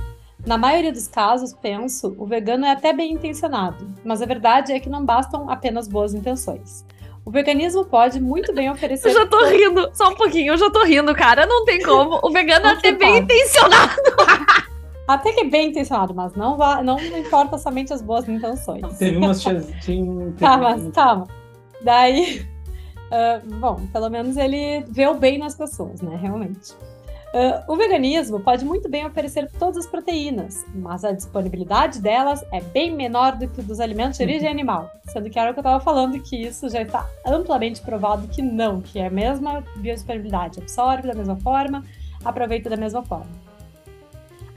Speaker 2: Na maioria dos casos, penso, o vegano é até bem intencionado, mas a verdade é que não bastam apenas boas intenções. O veganismo pode muito bem oferecer.
Speaker 3: Eu já tô rindo, só um pouquinho, eu já tô rindo, cara. Não tem como. O vegano é até bem intencionado.
Speaker 2: Até que é bem intencionado, mas não, vá, não importa somente as boas intenções.
Speaker 1: Teve umas tinha,
Speaker 2: Calma, calma. Daí, uh, bom, pelo menos ele vê o bem nas pessoas, né? Realmente. Uh, o veganismo pode muito bem oferecer todas as proteínas, mas a disponibilidade delas é bem menor do que dos alimentos de origem animal. Sendo que era o que eu estava falando, que isso já está amplamente provado que não, que é a mesma biodisponibilidade, absorve da mesma forma, aproveita da mesma forma.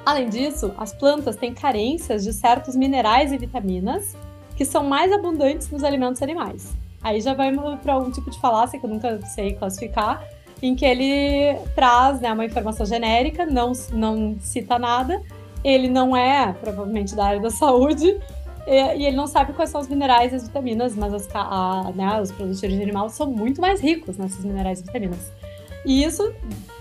Speaker 2: Além disso, as plantas têm carências de certos minerais e vitaminas que são mais abundantes nos alimentos animais. Aí já vai para um tipo de falácia que eu nunca sei classificar, em que ele traz né, uma informação genérica, não, não cita nada, ele não é, provavelmente, da área da saúde, e, ele não sabe quais são os minerais e as vitaminas, mas as, a, né, os produtos de origem animal são muito mais ricos nesses minerais e vitaminas. E isso,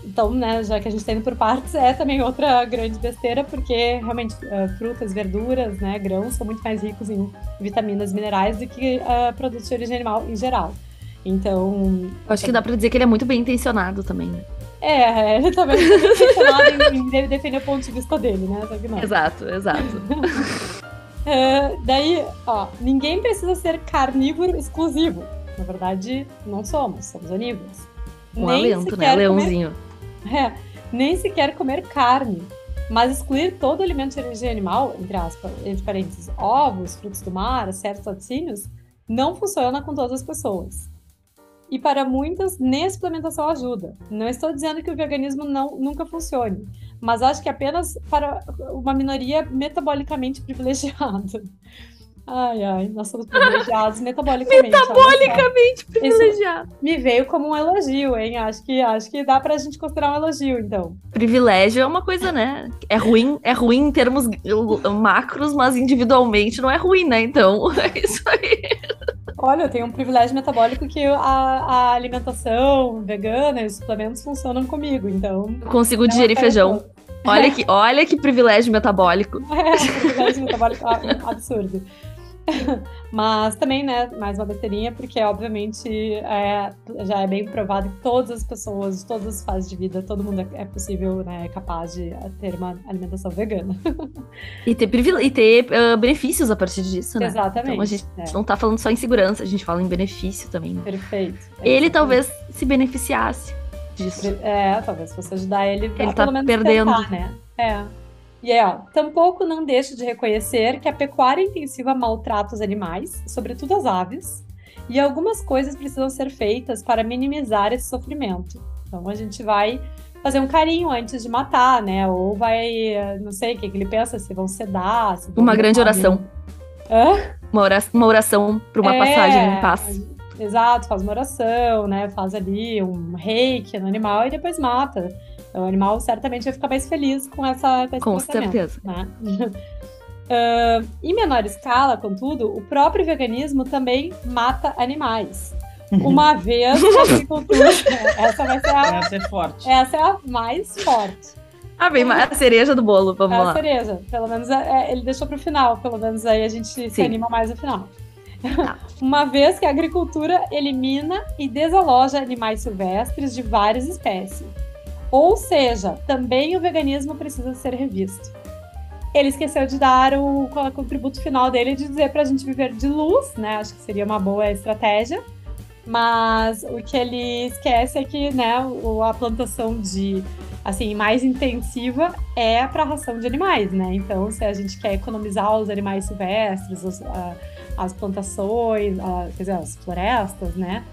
Speaker 2: então, né, já que a gente está indo por partes, é também outra grande besteira, porque realmente uh, frutas, verduras, né, grãos são muito mais ricos em vitaminas e minerais do que uh, produtos de origem animal em geral. Então.
Speaker 3: Acho que dá pra dizer que ele é muito bem intencionado também, né?
Speaker 2: É, ele também tá bem intencionado em, em defender o ponto de vista dele, né?
Speaker 3: Exato, exato.
Speaker 2: é, daí, ó, ninguém precisa ser carnívoro exclusivo. Na verdade, não somos, somos onívoros.
Speaker 3: Um nem alento, né? Leãozinho.
Speaker 2: Comer, é, nem sequer comer carne. Mas excluir todo alimento de origem animal, entre aspas, entre parênteses, ovos, frutos do mar, certos laticínios, não funciona com todas as pessoas e para muitas nem a suplementação ajuda. Não estou dizendo que o veganismo não, nunca funcione, mas acho que apenas para uma minoria metabolicamente privilegiada. Ai, ai, nós somos privilegiados metabolicamente.
Speaker 3: Metabolicamente privilegiados.
Speaker 2: Me veio como um elogio, hein? Acho que, acho que dá pra gente considerar um elogio, então.
Speaker 3: Privilégio é uma coisa, né? É ruim, é ruim em termos macros, mas individualmente não é ruim, né? Então, é isso aí.
Speaker 2: Olha, eu tenho um privilégio metabólico que a, a alimentação vegana e os suplementos funcionam comigo, então.
Speaker 3: consigo digerir feijão. Olha que, olha que privilégio metabólico.
Speaker 2: É, um privilégio metabólico absurdo. Mas também, né, mais uma besteirinha, porque obviamente é, já é bem provado que todas as pessoas, todas as fases de vida, todo mundo é, possível, né, é capaz de ter uma alimentação vegana.
Speaker 3: E ter, e ter uh, benefícios a partir disso, né?
Speaker 2: Exatamente.
Speaker 3: Então a gente é. não tá falando só em segurança, a gente fala em benefício também. Né?
Speaker 2: Perfeito.
Speaker 3: Ele talvez se beneficiasse disso.
Speaker 2: É, talvez fosse ajudar ele,
Speaker 3: ele tá perdendo.
Speaker 2: Tentar, né? É. E é, ó, tampouco não deixa de reconhecer que a pecuária intensiva maltrata os animais, sobretudo as aves, e algumas coisas precisam ser feitas para minimizar esse sofrimento. Então a gente vai fazer um carinho antes de matar, né? Ou vai, não sei o que, que ele pensa, se vão sedar. Se vão
Speaker 3: uma grande oração.
Speaker 2: Hã?
Speaker 3: Uma oração, uma oração para uma é, passagem em paz.
Speaker 2: Exato, faz uma oração, né? Faz ali um reiki no animal e depois mata. O animal certamente vai ficar mais feliz com essa com,
Speaker 3: com certeza.
Speaker 2: Né? uh, em menor escala, contudo, o próprio veganismo também mata animais. Uma vez a agricultura. essa vai ser a.
Speaker 1: Essa é forte.
Speaker 2: Essa é a mais forte.
Speaker 3: Ah, bem, a cereja do bolo, vamos é lá.
Speaker 2: A cereja. Pelo menos é, é ele deixou para o final, pelo menos aí a gente Sim. se anima mais no final. Tá. Uma vez que a agricultura elimina e desaloja animais silvestres de várias espécies. Ou seja, também o veganismo precisa ser revisto. Ele esqueceu de dar o, o contributo final dele de dizer para a gente viver de luz, né? Acho que seria uma boa estratégia. Mas o que ele esquece é que, né, a plantação de assim mais intensiva é para ração de animais, né? Então, se a gente quer economizar os animais silvestres, os, as plantações, quer dizer, as florestas, né?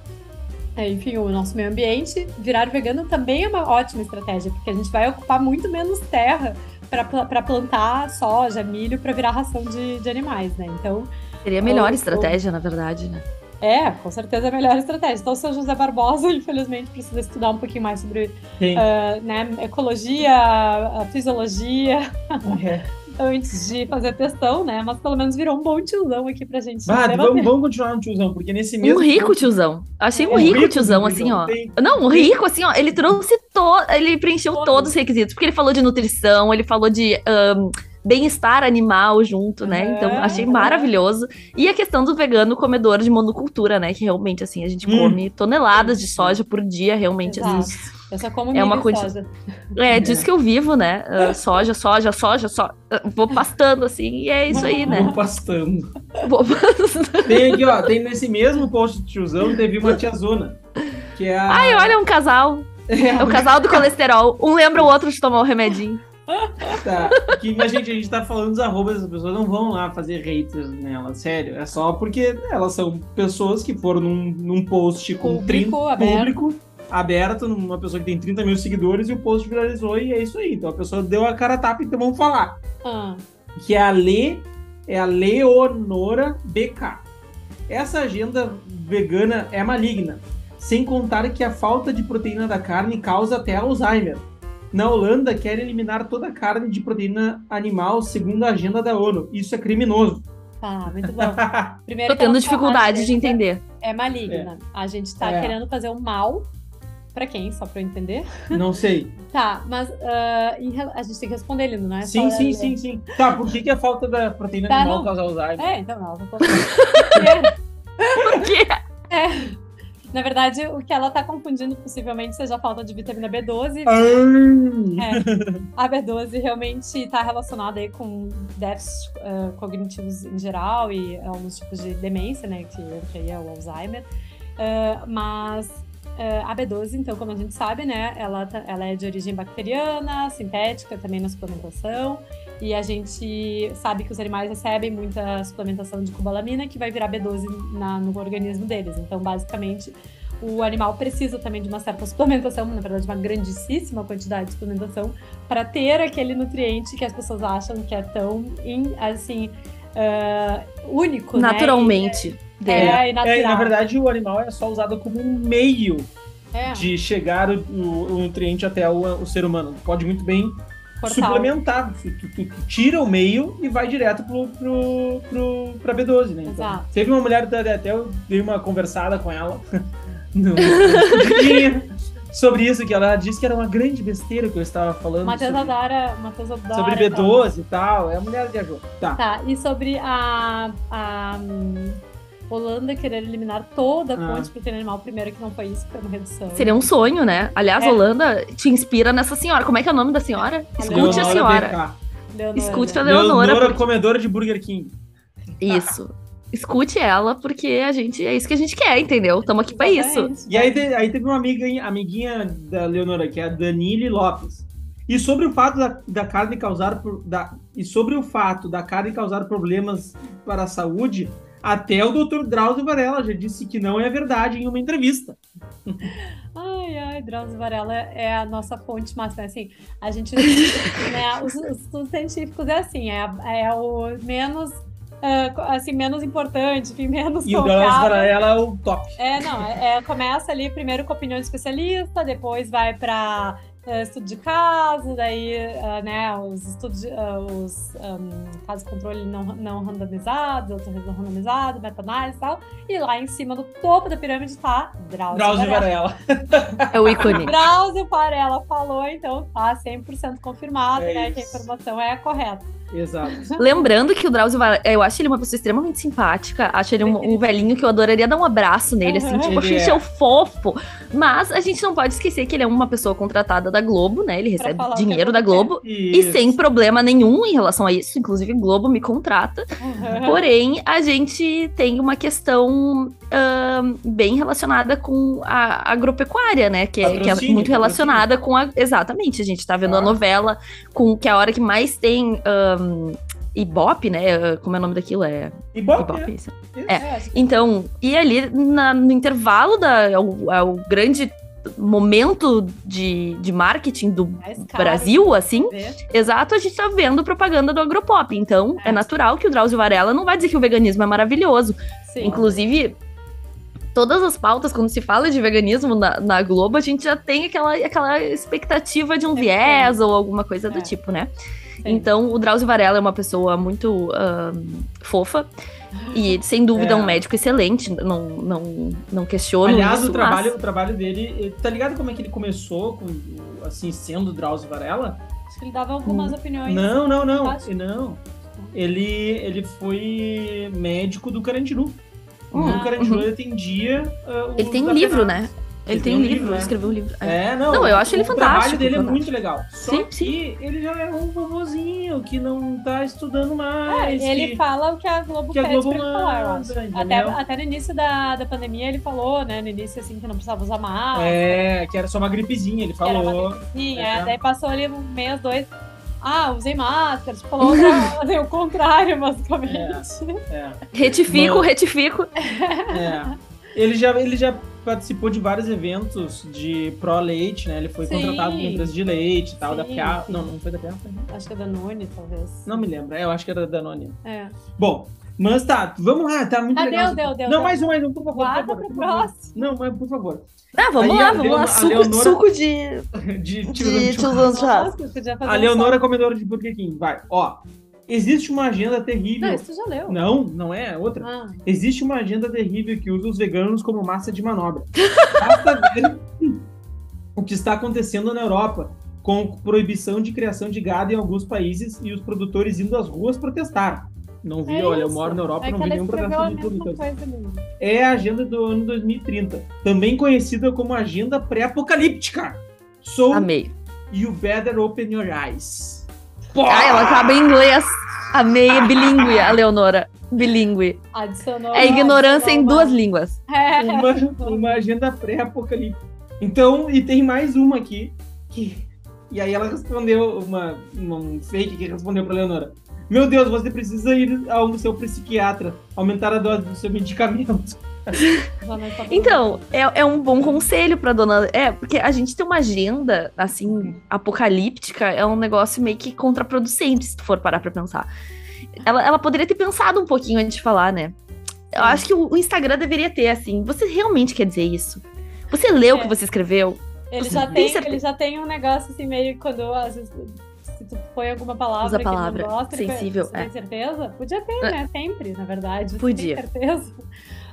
Speaker 2: É, enfim, o nosso meio ambiente, virar vegano também é uma ótima estratégia, porque a gente vai ocupar muito menos terra para plantar soja, milho, para virar ração de, de animais, né? Então.
Speaker 3: Seria a melhor o, estratégia, o... na verdade, né?
Speaker 2: É, com certeza é a melhor estratégia. Então, o seu José Barbosa, infelizmente, precisa estudar um pouquinho mais sobre uh, né, ecologia, fisiologia. É. antes de fazer testão, né? Mas pelo menos virou um bom tiozão aqui pra gente.
Speaker 1: Ah, vamos, vamos continuar no tiozão, porque nesse mesmo.
Speaker 3: Um rico tiozão. Achei um, é, rico, rico tiozão, assim, ó. Tem... Não, um rico, assim, ó. Ele trouxe todo. Ele preencheu todos os requisitos, porque ele falou de nutrição, ele falou de. Um, bem-estar animal junto, né? É, então, achei maravilhoso. E a questão do vegano comedor de monocultura, né? Que realmente, assim, a gente hum. come toneladas de soja por dia, realmente, Exato. assim.
Speaker 2: Eu só como é uma quantidade.
Speaker 3: É, disso que eu vivo, né? Uh, soja, soja, soja, só. Uh, vou pastando assim, e é isso aí, né?
Speaker 1: Vou pastando. Vou pastando. Tem aqui, ó, tem nesse mesmo post de tiozão, teve uma tiazona. Que é a...
Speaker 3: Ai, olha, um casal. É, é o casal do colesterol. Um lembra o outro de tomar o remedinho.
Speaker 1: Tá. Que, mas, gente, a gente tá falando dos arrobas, as pessoas não vão lá fazer haters nela, sério. É só porque elas são pessoas que foram num, num post com público 30 aberto. público aberto, numa pessoa que tem 30 mil seguidores, e o post viralizou e é isso aí. Então a pessoa deu a cara a tapa, então vamos falar. Ah. Que é a Le, é a Leonora BK. Essa agenda vegana é maligna, sem contar que a falta de proteína da carne causa até Alzheimer. Na Holanda, querem eliminar toda a carne de proteína animal, segundo a agenda da ONU. Isso é criminoso.
Speaker 2: Tá, muito bom.
Speaker 3: Primeiro Tô tendo dificuldade de entender.
Speaker 2: É maligna. É. A gente tá é. querendo fazer um mal Pra quem? Só pra eu entender?
Speaker 1: Não sei.
Speaker 2: tá, mas uh, a gente tem que responder ele, não é?
Speaker 1: Sim, sim, sim, sim. Tá, por que, que a falta da proteína tá, animal não. causa Alzheimer?
Speaker 2: É, então, ela tá Por
Speaker 3: quê?
Speaker 2: É. Na verdade, o que ela tá confundindo possivelmente seja a falta de vitamina B12.
Speaker 1: Ah.
Speaker 2: É, a B12 realmente está relacionada aí com déficits uh, cognitivos em geral e alguns tipos de demência, né? Que entra aí é o Alzheimer. Uh, mas a B12, então, como a gente sabe, né, ela, tá, ela é de origem bacteriana, sintética também na suplementação, e a gente sabe que os animais recebem muita suplementação de cobalamina que vai virar B12 na, no organismo deles. Então, basicamente, o animal precisa também de uma certa suplementação, na verdade, uma grandíssima quantidade de suplementação, para ter aquele nutriente que as pessoas acham que é tão, assim, uh, único,
Speaker 3: né? Naturalmente.
Speaker 2: Né? É,
Speaker 1: é, na verdade, o animal é só usado como um meio é. de chegar o, o, nutriente até o, o, ser humano. Pode muito bem Portal. suplementar. Tu, tu, tu, tira o meio e vai direto pro, pro, pro, pra B12, né? Então, teve uma mulher, até eu dei uma conversada com ela no, sobre isso, que ela disse que era uma grande besteira que eu estava falando.
Speaker 2: Matheus sobre, Adara, Matheus Adara.
Speaker 1: Sobre B12 e tal. É a mulher viajou. Tá.
Speaker 2: Tá, e sobre a, a Holanda querer eliminar toda a fonte ah. de proteína animal, primeiro que não foi isso, foi uma redução.
Speaker 3: Seria um sonho, né? Aliás, é. Holanda te inspira nessa senhora. Como é que é o nome da senhora? Escute Leonora a senhora. Leonora. Escute a Leonora.
Speaker 1: Leonora, porque... comedora de Burger King.
Speaker 3: Isso. Escute ela, porque a gente é isso que a gente quer, entendeu? Estamos aqui para isso.
Speaker 1: E aí, aí teve uma amiga, amiguinha da Leonora, que é a Danile Lopes. E sobre o fato da, da carne causar da, e sobre o fato da carne causar problemas para a saúde, até o Dr. Drauzio Varela já disse que não é verdade em uma entrevista.
Speaker 2: Ai, ai, Drauzio Varela é a nossa fonte máxima. Assim, a gente. né, os, os estudos científicos é assim, é, é o menos Uh, assim, menos importante, enfim, menos
Speaker 1: E o Drauzio Varela é o top.
Speaker 2: É, não, é, é, começa ali primeiro com opinião de especialista, depois vai para uh, estudo de caso, daí, uh, né, os estudos, uh, os um, casos de controle não, não randomizados, outros randomizados, meta-análise e tal. E lá em cima, do topo da pirâmide, tá Drauzio,
Speaker 1: Drauzio Varela.
Speaker 3: Varela. é o ícone.
Speaker 2: Drauzio Varela falou, então tá 100% confirmado, é né, isso. que a informação é correta.
Speaker 1: Exato.
Speaker 3: Lembrando que o Drauzio eu acho ele uma pessoa extremamente simpática, acho ele um, um velhinho que eu adoraria dar um abraço nele, assim, tipo, ele é. é o fofo. Mas a gente não pode esquecer que ele é uma pessoa contratada da Globo, né? Ele recebe dinheiro da Globo e sem problema nenhum em relação a isso, inclusive Globo me contrata. Uhum. Porém, a gente tem uma questão uh, bem relacionada com a agropecuária, né? Que é, que é muito relacionada com a. Exatamente, a gente tá vendo ah. a novela com que é a hora que mais tem. Um, Ibope, né? Como é o nome daquilo? É.
Speaker 1: Ibope. Ibope
Speaker 3: isso. É. é. Então, e ali na, no intervalo da. É o, é o grande momento de, de marketing do Brasil, assim, exato, a gente tá vendo propaganda do Agropop. Então, é. é natural que o Drauzio Varela não vai dizer que o veganismo é maravilhoso. Sim. Inclusive, todas as pautas, quando se fala de veganismo na, na, Globo, a gente já tem aquela, aquela expectativa de um viés ou alguma coisa do é. tipo, né? Sim. Então, o Drauzio Varela é uma pessoa muito uh, fofa. E, sem dúvida, é. um médico excelente, não, não, não questiono
Speaker 1: Aliás,
Speaker 3: isso,
Speaker 1: o, trabalho, mas... o trabalho dele, tá ligado como é que ele começou, com, assim, sendo Drauzio Varela?
Speaker 2: Acho que ele dava algumas hum. opiniões.
Speaker 1: Não, não, não. Não. Ele, ele foi médico do Carandiru. Hum. O Carandiru uhum. atendia.
Speaker 3: Uh, ele tem um livro, né? Ele, tem um livro, livro né? escreveu um livro.
Speaker 1: É, não.
Speaker 3: Não, eu acho ele fantástico. O
Speaker 1: trabalho dele
Speaker 3: fantástico.
Speaker 1: é muito legal. Só sim, que sim. ele já é um vovozinho que não tá estudando mais.
Speaker 2: É, ele fala o que a Globo que pede a Globo pra ele falar, eu acho. Até, até no início da, da pandemia ele falou, né? No início, assim, que não precisava usar máscara.
Speaker 1: É, que era só uma gripezinha, ele falou. Que
Speaker 2: gripezinha, é. é. Daí passou ali um mês, dois ah, usei máscara, tipo, falou outra, o contrário, basicamente.
Speaker 3: É, é. Retifico, Mas, retifico.
Speaker 1: É. Ele já, ele já participou de vários eventos de Pro Leite, né? Ele foi Sim. contratado por empresa de leite e tal, Sim. da Pia. Não, não foi da Pia?
Speaker 2: Acho que é da Noni, talvez.
Speaker 1: Não me lembro. É, eu acho que era da Noni.
Speaker 2: É.
Speaker 1: Bom, mas tá, vamos lá, tá muito
Speaker 2: ah,
Speaker 1: legal.
Speaker 2: Deu, deu, deu.
Speaker 1: Não, mais um, mais um, por favor.
Speaker 2: Guarda
Speaker 1: por
Speaker 2: favor, pro próximo.
Speaker 1: Não, mas por favor.
Speaker 3: Ah, vamos Aí lá, vamos lá. Suco, Leonora... suco de.
Speaker 1: de
Speaker 3: tiozão de churrasco.
Speaker 1: A Leonora comedora de Burger King. Vai, ó. Existe uma agenda terrível.
Speaker 2: Não, isso tu já leu.
Speaker 1: Não, não é outra. Ah. Existe uma agenda terrível que usa os veganos como massa de manobra. Basta ver o que está acontecendo na Europa, com proibição de criação de gado em alguns países e os produtores indo às ruas protestar. Não vi, é olha, eu moro na Europa,
Speaker 2: é
Speaker 1: não vi nenhum protesto de
Speaker 2: produtores.
Speaker 1: É a agenda do ano 2030, também conhecida como agenda pré-apocalíptica. Sou
Speaker 3: Amei.
Speaker 1: You Better Open Your Eyes.
Speaker 3: Ah, ela acaba em inglês. Amei, é bilíngue, a Leonora. Bilíngue.
Speaker 2: Adicionou.
Speaker 3: É ignorância em duas línguas.
Speaker 1: É. Uma, uma agenda pré-apocalíptica. Então, e tem mais uma aqui. Que, e aí ela respondeu, uma, um fake que respondeu pra Leonora. Meu Deus, você precisa ir ao seu psiquiatra, aumentar a dose do seu medicamento.
Speaker 3: Então, é, é um bom conselho pra dona. É, porque a gente tem uma agenda, assim, apocalíptica, é um negócio meio que contraproducente, se tu for parar pra pensar. Ela, ela poderia ter pensado um pouquinho antes de falar, né? Eu acho que o, Instagram deveria ter, assim, você realmente quer dizer isso? Você leu o que é. você escreveu?
Speaker 2: Ele já, tem, ele já tem um negócio assim, meio quando às vezes, se tu põe alguma palavra,
Speaker 3: Usa palavra
Speaker 2: que não gosta,
Speaker 3: sensível,
Speaker 2: você é. tem certeza? Podia ter, é. né? Sempre, na verdade.
Speaker 3: Podia.
Speaker 2: Tem certeza.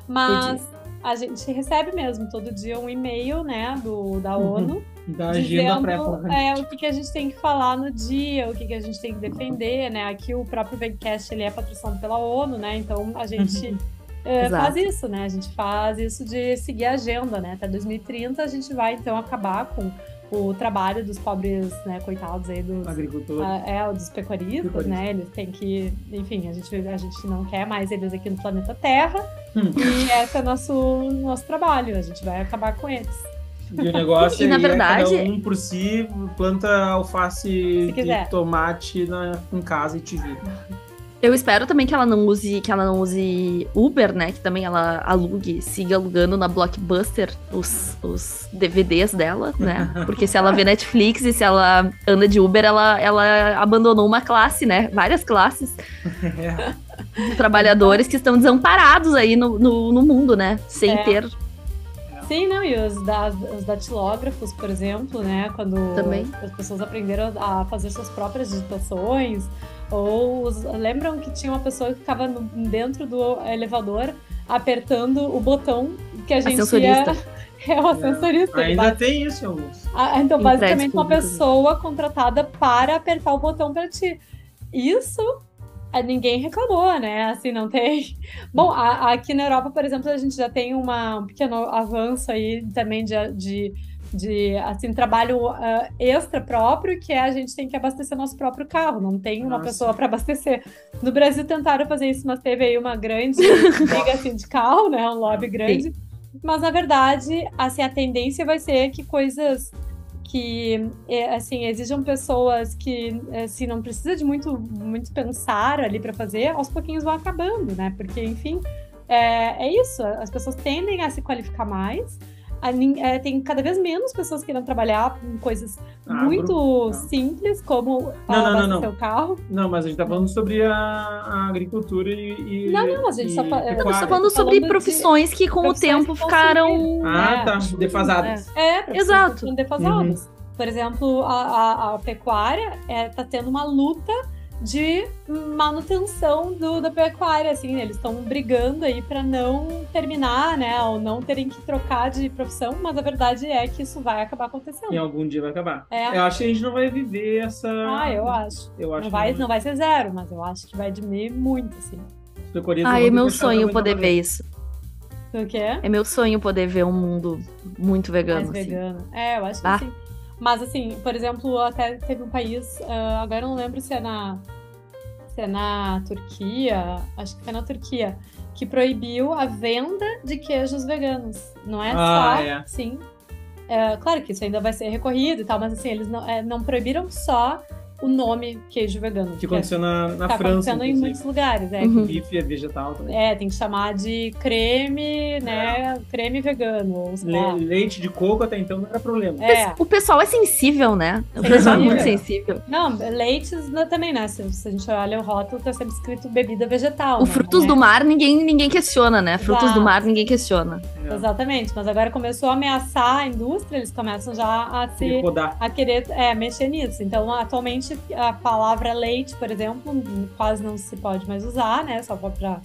Speaker 2: Mas a gente recebe mesmo todo dia um e-mail, né, do, da uhum. ONU.
Speaker 1: Da agenda pré
Speaker 2: é, o que, que a gente tem que falar no dia, o que, que a gente tem que defender, né? Aqui o próprio Vegcast ele é patrocinado pela ONU, né? Então a gente uhum. é, faz isso, né? A gente faz isso de seguir a agenda, né? Até 2030 a gente vai então acabar com o trabalho dos pobres, né, coitados aí dos
Speaker 1: agricultores,
Speaker 2: uh, é, dos pecuaristas, né? Eles têm que, enfim, a gente, a gente não quer mais eles aqui no planeta Terra. Hum. E esse é o nosso, nosso trabalho, a gente vai acabar com eles.
Speaker 1: E o negócio
Speaker 3: e, na verdade,
Speaker 1: é cada um por si, planta alface e tomate na, em casa e te vira.
Speaker 3: Eu espero também que ela não use, que ela não use Uber, né? Que também ela alugue, siga alugando na Blockbuster os, os DVDs dela, né? Porque se ela vê Netflix e se ela anda de Uber, ela, ela abandonou uma classe, né? Várias classes de trabalhadores que estão desamparados aí no, no, no mundo, né? Sem é. ter
Speaker 2: Sim, não, e os, da, os datilógrafos, por exemplo, né? Quando
Speaker 3: Também.
Speaker 2: as pessoas aprenderam a fazer suas próprias digitações, ou os, lembram que tinha uma pessoa que ficava no, dentro do elevador apertando o botão que a gente
Speaker 3: Ascensorista.
Speaker 2: ia. É o ascensorista.
Speaker 1: É, ainda tem isso, alguns.
Speaker 2: Ah, então, basicamente, uma pessoa contratada para apertar o botão para ti. Isso ninguém reclamou, né? Assim, não tem. Bom, a, aqui na Europa, por exemplo, a gente já tem uma, um pequeno avanço aí também de, de de assim trabalho uh, extra próprio que é a gente tem que abastecer nosso próprio carro não tem uma Nossa. pessoa para abastecer no Brasil tentaram fazer isso mas teve aí uma grande briga sindical né um lobby grande Sim. mas na verdade assim a tendência vai ser que coisas que é, assim exijam pessoas que assim não precisa de muito muito pensar ali para fazer aos pouquinhos vão acabando né? Porque enfim é, é isso. As pessoas tendem a se qualificar mais é, tem cada vez menos pessoas querendo trabalhar com coisas ah, muito não. simples, como
Speaker 1: não, não, não,
Speaker 2: seu carro.
Speaker 1: Não, mas a gente tá falando sobre a, a agricultura e,
Speaker 2: e, Não, não, a gente e, só,
Speaker 3: é, tá falando sobre falando profissões de, que com o tempo ficaram...
Speaker 1: Ah, é, tá, defasadas.
Speaker 2: É, é
Speaker 3: exato.
Speaker 2: defasadas. Uhum. Por exemplo, a, a, a pecuária é, tá tendo uma luta de manutenção do, da pecuária, assim, né? eles estão brigando aí para não terminar, né, ou não terem que trocar de profissão, mas a verdade é que isso vai acabar acontecendo.
Speaker 1: Em algum dia vai acabar. É. Eu acho que a gente não vai viver essa...
Speaker 2: Ah, eu acho. Eu acho não, vai, não... não vai ser zero, mas eu acho que vai diminuir muito, assim.
Speaker 3: Ah, é meu sonho poder ver isso.
Speaker 2: O quê?
Speaker 3: É meu sonho poder ver um mundo muito vegano.
Speaker 2: Mais assim. vegano. É, eu acho que ah. sim. Mas, assim, por exemplo, até teve um país, uh, agora eu não lembro se é na. Se é na Turquia, acho que foi na Turquia, que proibiu a venda de queijos veganos. Não é ah, só. É. Sim. É, claro que isso ainda vai ser recorrido e tal, mas assim, eles não, é, não proibiram só o nome queijo vegano.
Speaker 1: Que aconteceu na, na tá
Speaker 2: França. acontecendo em muitos lugares, é.
Speaker 1: Uhum. Bife é vegetal também.
Speaker 2: É, tem que chamar de creme, né? É. Creme vegano.
Speaker 1: Le leite de coco até então não era problema.
Speaker 3: É. O pessoal é sensível, né? O pessoal é muito sensível.
Speaker 2: Não, leites também, né? Se, se, a gente olha o rótulo, tá sempre escrito bebida vegetal.
Speaker 3: O né? frutos é. do mar ninguém, ninguém questiona, né? Exato. Frutos do mar ninguém questiona.
Speaker 2: É. Exatamente, mas agora começou a ameaçar a indústria, eles começam já a se a querer é, mexer nisso. Então, atualmente a palavra leite, por exemplo, quase não se pode mais usar, né? Só para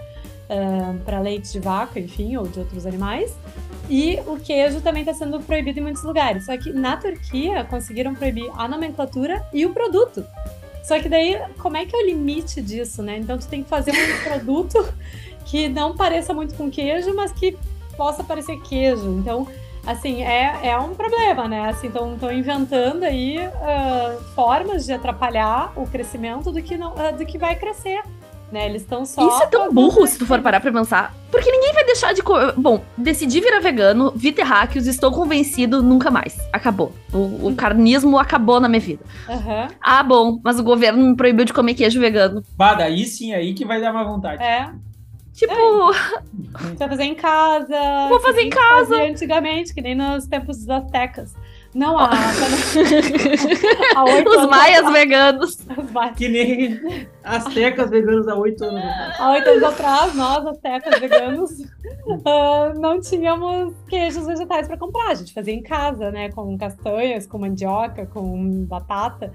Speaker 2: uh, para leite de vaca, enfim, ou de outros animais. E o queijo também está sendo proibido em muitos lugares. Só que na Turquia conseguiram proibir a nomenclatura e o produto. Só que daí, como é que é o limite disso, né? Então tu tem que fazer um produto que não pareça muito com queijo, mas que possa parecer queijo. Então, assim, é, é um problema, né? Assim, estão inventando aí uh, formas de atrapalhar o crescimento do que, não, uh, do que vai crescer. Né? Eles estão só.
Speaker 3: Isso é tão burro se tu for parar pra pensar. Porque ninguém vai deixar de comer. Bom, decidi virar vegano, vi terráqueos, estou convencido, nunca mais. Acabou. O, o carnismo acabou na minha vida.
Speaker 2: Uhum.
Speaker 3: Ah, bom, mas o governo me proibiu de comer queijo vegano.
Speaker 1: Bah, daí sim, aí que vai dar mais vontade.
Speaker 2: É.
Speaker 3: Tipo.
Speaker 2: É. Você vai fazer em casa.
Speaker 3: Vou fazer em casa.
Speaker 2: Antigamente, que nem nos tempos dos aztecas. Não, a.
Speaker 3: há Os maias atrás. veganos.
Speaker 1: Que nem aztecas veganos há oito anos
Speaker 2: atrás. Há oito anos atrás, nós, aztecas veganos, uh, não tínhamos queijos vegetais para comprar. A gente fazia em casa, né? Com castanhas, com mandioca, com batata.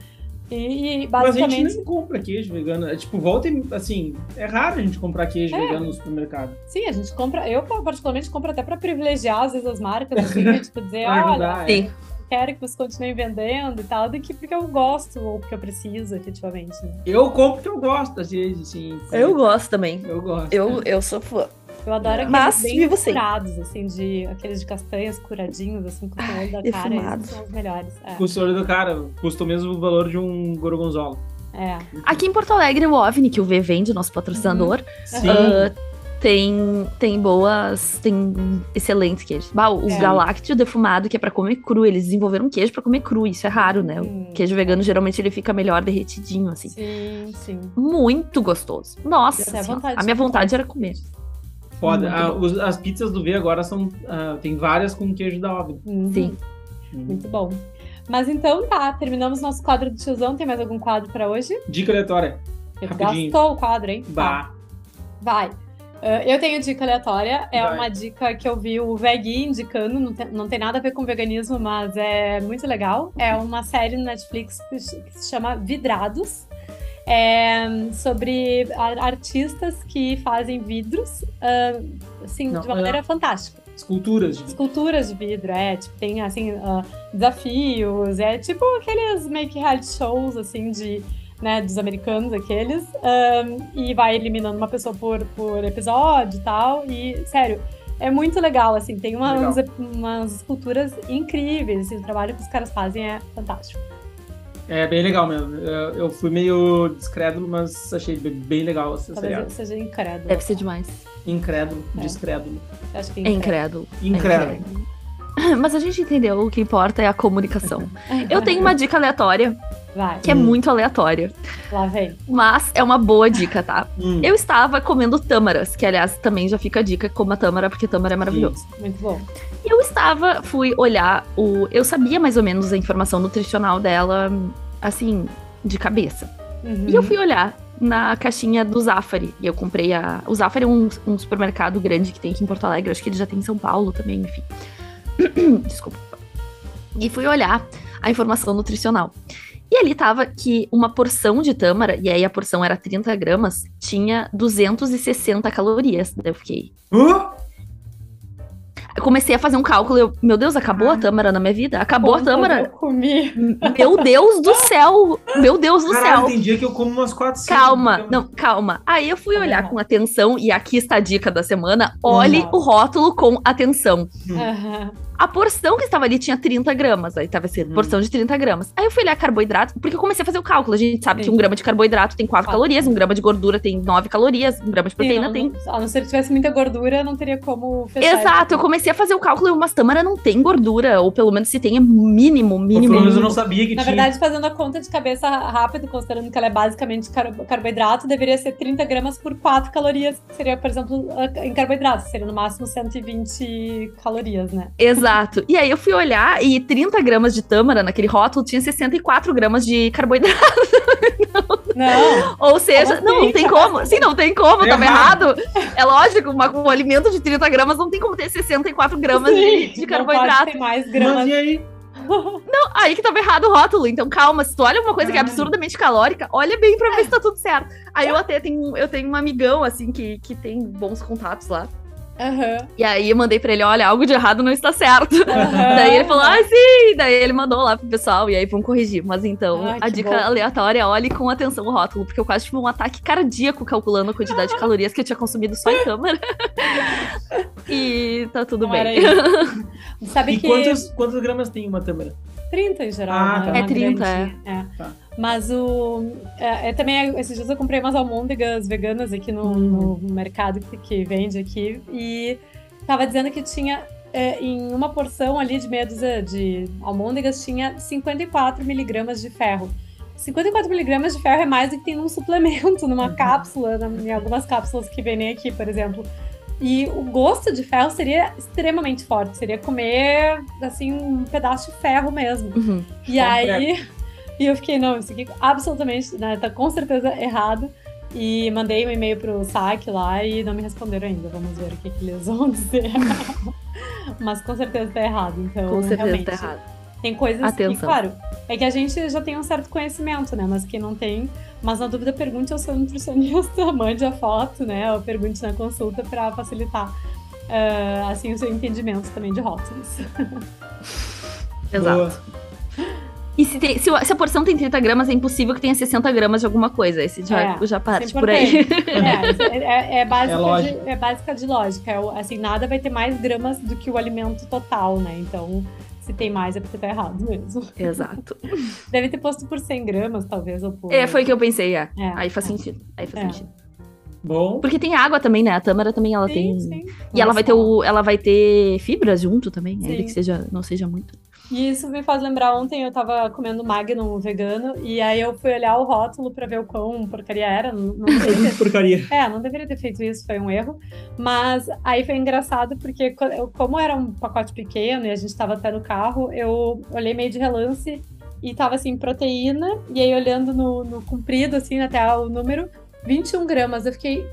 Speaker 2: E, basicamente.
Speaker 1: Mas a gente nem compra queijo vegano. É, tipo, volta e, assim, é raro a gente comprar queijo é. vegano no supermercado.
Speaker 2: Sim, a gente compra. Eu, particularmente, compro até para privilegiar, às vezes, as marcas, assim, tipo, dizer, olha.
Speaker 3: Sim.
Speaker 2: Quero que você continue vendendo e tal, do que porque eu gosto ou porque eu preciso, efetivamente. Né?
Speaker 1: Eu compro porque eu gosto, às vezes, assim.
Speaker 3: Eu gosto também.
Speaker 1: Eu gosto.
Speaker 3: Eu, eu sou fã.
Speaker 2: Eu adoro aqueles Mas, bem curados, assim, de aqueles de castanhas curadinhos, assim, com o olho da cara. Esses são os melhores. É.
Speaker 1: Com o olho da cara, custa o mesmo valor de um gorgonzola.
Speaker 2: É.
Speaker 3: Aqui em Porto Alegre, o OVNI, que o V vende, nosso patrocinador, uhum. uh, tem, tem boas, tem excelentes queijos. Bah, o é. Galáctio defumado, que é para comer cru, eles desenvolveram um queijo para comer cru, isso é raro, né? Hum. O queijo vegano geralmente ele fica melhor derretidinho, assim.
Speaker 2: Sim, sim.
Speaker 3: Muito gostoso. Nossa, a minha vontade era comer.
Speaker 1: Foda. Ah, os, as pizzas do V agora são. Ah, tem várias com queijo da Ovni.
Speaker 2: Uhum.
Speaker 3: Sim.
Speaker 2: Uhum. Muito bom. Mas então tá, terminamos nosso quadro do tiozão. Tem mais algum quadro para hoje?
Speaker 1: Dica aleatória.
Speaker 2: Rapidinho. Gastou o quadro, hein?
Speaker 1: Bah.
Speaker 2: Tá. Vai. Uh, eu tenho dica aleatória. É Vai. uma dica que eu vi o Vegui indicando. Não tem, não tem nada a ver com veganismo, mas é muito legal. É uma série no Netflix que se chama Vidrados é, sobre artistas que fazem vidros, uh, assim, Não, de uma maneira fantástica.
Speaker 1: Esculturas de vidro.
Speaker 2: Esculturas de vidro, é. Tipo, tem, assim, uh, desafios. É tipo aqueles make reality shows, assim, de... Né, dos americanos, aqueles. Um, e vai eliminando uma pessoa por, por episódio e tal. E, sério, é muito legal, assim. Tem umas, umas esculturas incríveis. Assim, o trabalho que os caras fazem é fantástico.
Speaker 1: É bem legal mesmo. Eu, fui meio descrédulo, mas achei bem legal essa
Speaker 2: Talvez seriado. seja incrédulo.
Speaker 3: Deve ser demais.
Speaker 1: Incrédulo, é. descrédulo.
Speaker 2: Acho que é incrédulo.
Speaker 1: Incrédulo.
Speaker 3: incrédulo. Mas a gente entendeu, o que importa é a comunicação. Eu tenho uma dica aleatória.
Speaker 2: Vai.
Speaker 3: Que é muito aleatória.
Speaker 2: Lá vem.
Speaker 3: Mas é uma boa dica, tá? Hum. Eu estava comendo tâmaras, que aliás também já fica a dica, coma tâmara, porque tâmara é maravilhoso.
Speaker 2: Muito bom.
Speaker 3: Eu estava, fui olhar o. Eu sabia mais ou menos a informação nutricional dela, assim, de cabeça. Uhum. E eu fui olhar na caixinha do Zafari. E eu comprei a. O Zafari é um, um supermercado grande que tem aqui em Porto Alegre. Acho que ele já tem em São Paulo também, enfim. Desculpa. E fui olhar a informação nutricional. E ali tava que uma porção de tâmara, e aí a porção era 30 gramas, tinha 260 calorias. Daí eu fiquei.
Speaker 1: Uh?
Speaker 3: Eu comecei a fazer um cálculo. Eu, meu Deus, acabou a tâmara na minha vida? Acabou a tâmara?
Speaker 2: Eu comi.
Speaker 3: Meu Deus do céu! Meu Deus do
Speaker 1: Caralho,
Speaker 3: céu!
Speaker 1: tem dia que eu como umas 400.
Speaker 3: Calma, não, calma. Aí eu fui olhar com atenção, e aqui está a dica da semana: olhe
Speaker 2: Uhum.
Speaker 3: o rótulo com atenção.
Speaker 2: Aham.
Speaker 3: A porção que estava ali tinha 30 gramas. Aí tava assim, porção de 30 gramas. Aí eu fui olhar carboidrato, porque eu comecei a fazer o cálculo. A gente sabe
Speaker 2: Sim.
Speaker 3: que um grama de carboidrato tem 4
Speaker 2: Quatro.
Speaker 3: calorias, um grama de gordura tem 9 calorias, um grama de proteína
Speaker 2: Sim,
Speaker 3: tem.
Speaker 2: não- A não ser que tivesse muita gordura, não teria como fechar.
Speaker 3: Exato, eu comecei a fazer o cálculo e umas tâmara não tem gordura, ou pelo menos se tem é mínimo, mínimo.
Speaker 1: Pelo menos eu não sabia que
Speaker 2: Na
Speaker 1: tinha.
Speaker 2: verdade, fazendo a conta de cabeça rápido, considerando que ela é basicamente car- carboidrato, deveria ser 30 gramas por 4 calorias, que seria, por exemplo, a- em carboidrato, seria no máximo 120 calorias, né?
Speaker 3: Exato. E aí eu fui olhar e 30 gramas de tâmara naquele rótulo tinha 64 gramas de carboidrato.
Speaker 2: Não,
Speaker 3: Ou seja,
Speaker 2: Como
Speaker 3: não,
Speaker 2: assim?
Speaker 3: não tem como. Sim, não tem como,
Speaker 1: É
Speaker 3: tava
Speaker 1: errado.
Speaker 3: errado. É lógico, uma, um alimento de 30 gramas não tem como ter 64 gramas de, de
Speaker 2: não
Speaker 3: carboidrato.
Speaker 2: pode ter mais gramas.
Speaker 1: Mas e aí?
Speaker 3: Aí que tava errado o rótulo. Então, calma, se tu olha uma coisa que é
Speaker 1: Caralho.
Speaker 3: absurdamente calórica, olha bem pra ver se tá tudo certo. Aí eu até tenho, eu tenho um amigão, assim, que, que tem bons contatos lá.
Speaker 2: Aham,
Speaker 3: E aí eu mandei pra ele, olha, algo de errado não está certo.
Speaker 2: aham.
Speaker 3: Daí ele falou, ah, sim! Daí ele mandou lá pro pessoal, e aí vão corrigir. Mas então,
Speaker 2: Ai,
Speaker 3: a dica
Speaker 2: bom.
Speaker 3: aleatória é olhe com atenção o rótulo, porque eu quase tive um ataque cardíaco calculando a quantidade de calorias que eu tinha consumido só em câmera. e tá tudo
Speaker 2: Não
Speaker 3: bem.
Speaker 2: Sabe
Speaker 1: E
Speaker 2: que
Speaker 1: quantos, quantos gramas tem uma tâmara?
Speaker 2: 30 em geral.
Speaker 1: Ah,
Speaker 2: né?
Speaker 1: tá.
Speaker 3: É 30,
Speaker 2: grandinha, é.
Speaker 1: Tá.
Speaker 2: Mas o. É, é também, esses dias eu comprei umas almôndegas veganas aqui no,
Speaker 1: Hum.
Speaker 2: no mercado que, que vende aqui. E tava dizendo que tinha. é, em uma porção ali de meia dúzia de almôndegas tinha 54 miligramas de ferro. 54 miligramas de ferro é mais do que tem num suplemento, numa
Speaker 1: Uhum.
Speaker 2: cápsula, em algumas cápsulas que vendem aqui, por exemplo. E o gosto de ferro seria extremamente forte, seria comer, assim, um pedaço de ferro mesmo.
Speaker 3: Uhum.
Speaker 2: E aí, e eu fiquei, não, isso aqui absolutamente, né, tá com certeza errado. E mandei um e-mail pro saque lá e não me responderam ainda. Vamos ver o que, que eles vão dizer. Mas com certeza tá errado. Então,
Speaker 3: Com certeza
Speaker 2: realmente,
Speaker 3: tá errado.
Speaker 2: Tem coisas que,
Speaker 3: Atenção.
Speaker 2: claro, é que a gente já tem um certo conhecimento, né? Mas quem não tem, mas na dúvida, pergunte ao seu nutricionista, mande a foto, né? Ou pergunte na consulta pra facilitar. ah, assim, o seu entendimento também de rótulos.
Speaker 3: Exato.
Speaker 1: Boa.
Speaker 3: E se, tem- se se a porção tem 30 gramas, é impossível que tenha 60 gramas de alguma coisa. Esse já,
Speaker 2: É,
Speaker 3: já parte
Speaker 2: é
Speaker 3: por aí.
Speaker 2: É, é, é básica
Speaker 1: É
Speaker 2: de,
Speaker 1: lógica.
Speaker 2: é básica de lógica. É assim, nada vai ter mais gramas do que o alimento total, né? Então, se tem mais é porque tá errado mesmo.
Speaker 3: Exato.
Speaker 2: Deve ter posto por 100 gramas, talvez, ou por...
Speaker 3: É, foi o que eu pensei, é.
Speaker 2: É,
Speaker 3: Aí faz
Speaker 2: é.
Speaker 3: sentido. Aí faz
Speaker 2: É.
Speaker 3: sentido.
Speaker 1: Bom.
Speaker 3: Porque tem água também, né? A tâmara também ela
Speaker 2: Sim,
Speaker 3: tem.
Speaker 2: sim.
Speaker 3: E ela
Speaker 2: Não
Speaker 3: vai ter o, ela vai ter fibras junto também, ainda
Speaker 2: Sim.
Speaker 3: que seja, não seja muito.
Speaker 2: E isso me faz lembrar, ontem eu tava comendo Magnum vegano, e aí eu fui olhar o rótulo pra ver o quão porcaria era. Não, não deveria
Speaker 1: Porcaria.
Speaker 2: É, não deveria ter feito isso, foi um erro. Mas aí foi engraçado porque, como era um pacote pequeno e a gente tava até no carro, eu olhei meio de relance e tava assim, proteína, e aí olhando no, no comprido, assim, até o número, 21 gramas. Eu fiquei.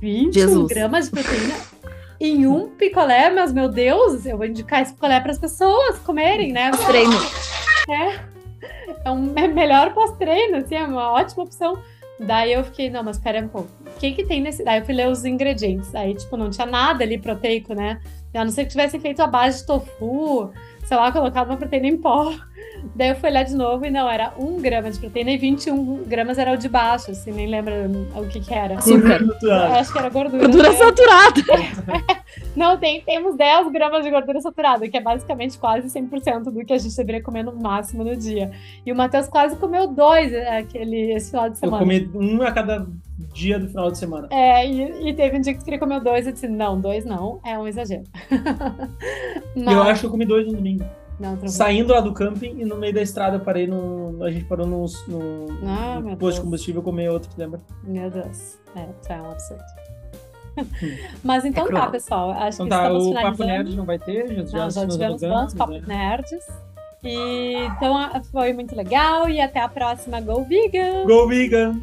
Speaker 2: 21
Speaker 3: Jesus.
Speaker 2: gramas de proteína? Em um picolé, mas meu Deus, eu vou indicar esse picolé para as pessoas comerem, né?
Speaker 3: Treino.
Speaker 2: É um é melhor pós-treino, assim, é uma ótima opção. Daí eu fiquei, não, mas pera um pouco. O que que tem nesse... Daí eu fui ler os ingredientes. Aí, tipo, não tinha nada ali proteico, né? A não ser que tivesse feito a base de tofu, sei lá, colocado uma proteína em pó. Daí eu fui olhar de novo e não, era 1 grama de proteína e 21 gramas era o de baixo, assim, nem lembro o que que era.
Speaker 3: Açúcar.
Speaker 2: Eu acho que era gordura.
Speaker 3: Gordura
Speaker 2: né?
Speaker 3: saturada.
Speaker 2: Não, tem, temos 10 gramas de gordura saturada, que é basicamente quase 100% do que a gente deveria comer no máximo no dia. E o Matheus quase comeu dois é, aquele, esse final de
Speaker 1: Eu
Speaker 2: semana.
Speaker 1: comi um a cada dia do final de semana.
Speaker 2: É, e, e teve um dia que queria comer dois e disse, não, dois não, é um exagero. Mas-
Speaker 1: Eu acho que eu comi dois no domingo.
Speaker 2: Não.
Speaker 1: Saindo lá do camping e no meio da estrada eu parei num. A gente parou num, num,
Speaker 2: Ah,
Speaker 1: num posto de combustível e comi outro, lembra?
Speaker 2: Meu Deus. É, isso é um absurdo. Mas então
Speaker 3: É
Speaker 2: tá, pessoal. Acho
Speaker 1: Então
Speaker 2: que
Speaker 1: tá,
Speaker 2: estamos
Speaker 1: o Papo
Speaker 2: finalizando.
Speaker 1: Nerd não vai ter, já, já,
Speaker 2: Não, já
Speaker 1: nos
Speaker 2: tivemos bons papos
Speaker 1: né?
Speaker 2: nerds. E, então foi muito legal e até a próxima Go Vegan!
Speaker 1: Go Vegan!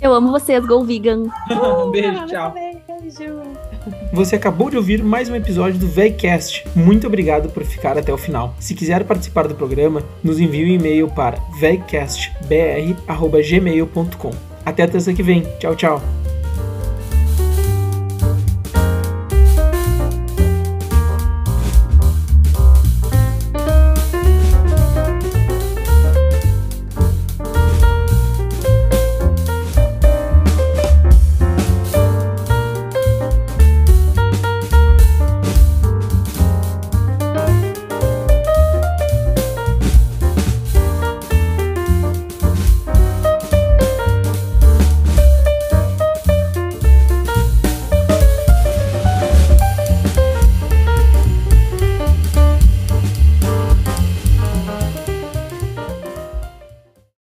Speaker 3: Eu amo vocês, Go Vegan.
Speaker 1: um beijo, tchau.
Speaker 2: Beijo!
Speaker 1: Você acabou de ouvir mais um episódio do VEICast. Muito obrigado por ficar até o final. Se quiser participar do programa, nos envie um e-mail para veicastbr.gmail.com. Até a terça que vem. Tchau, tchau.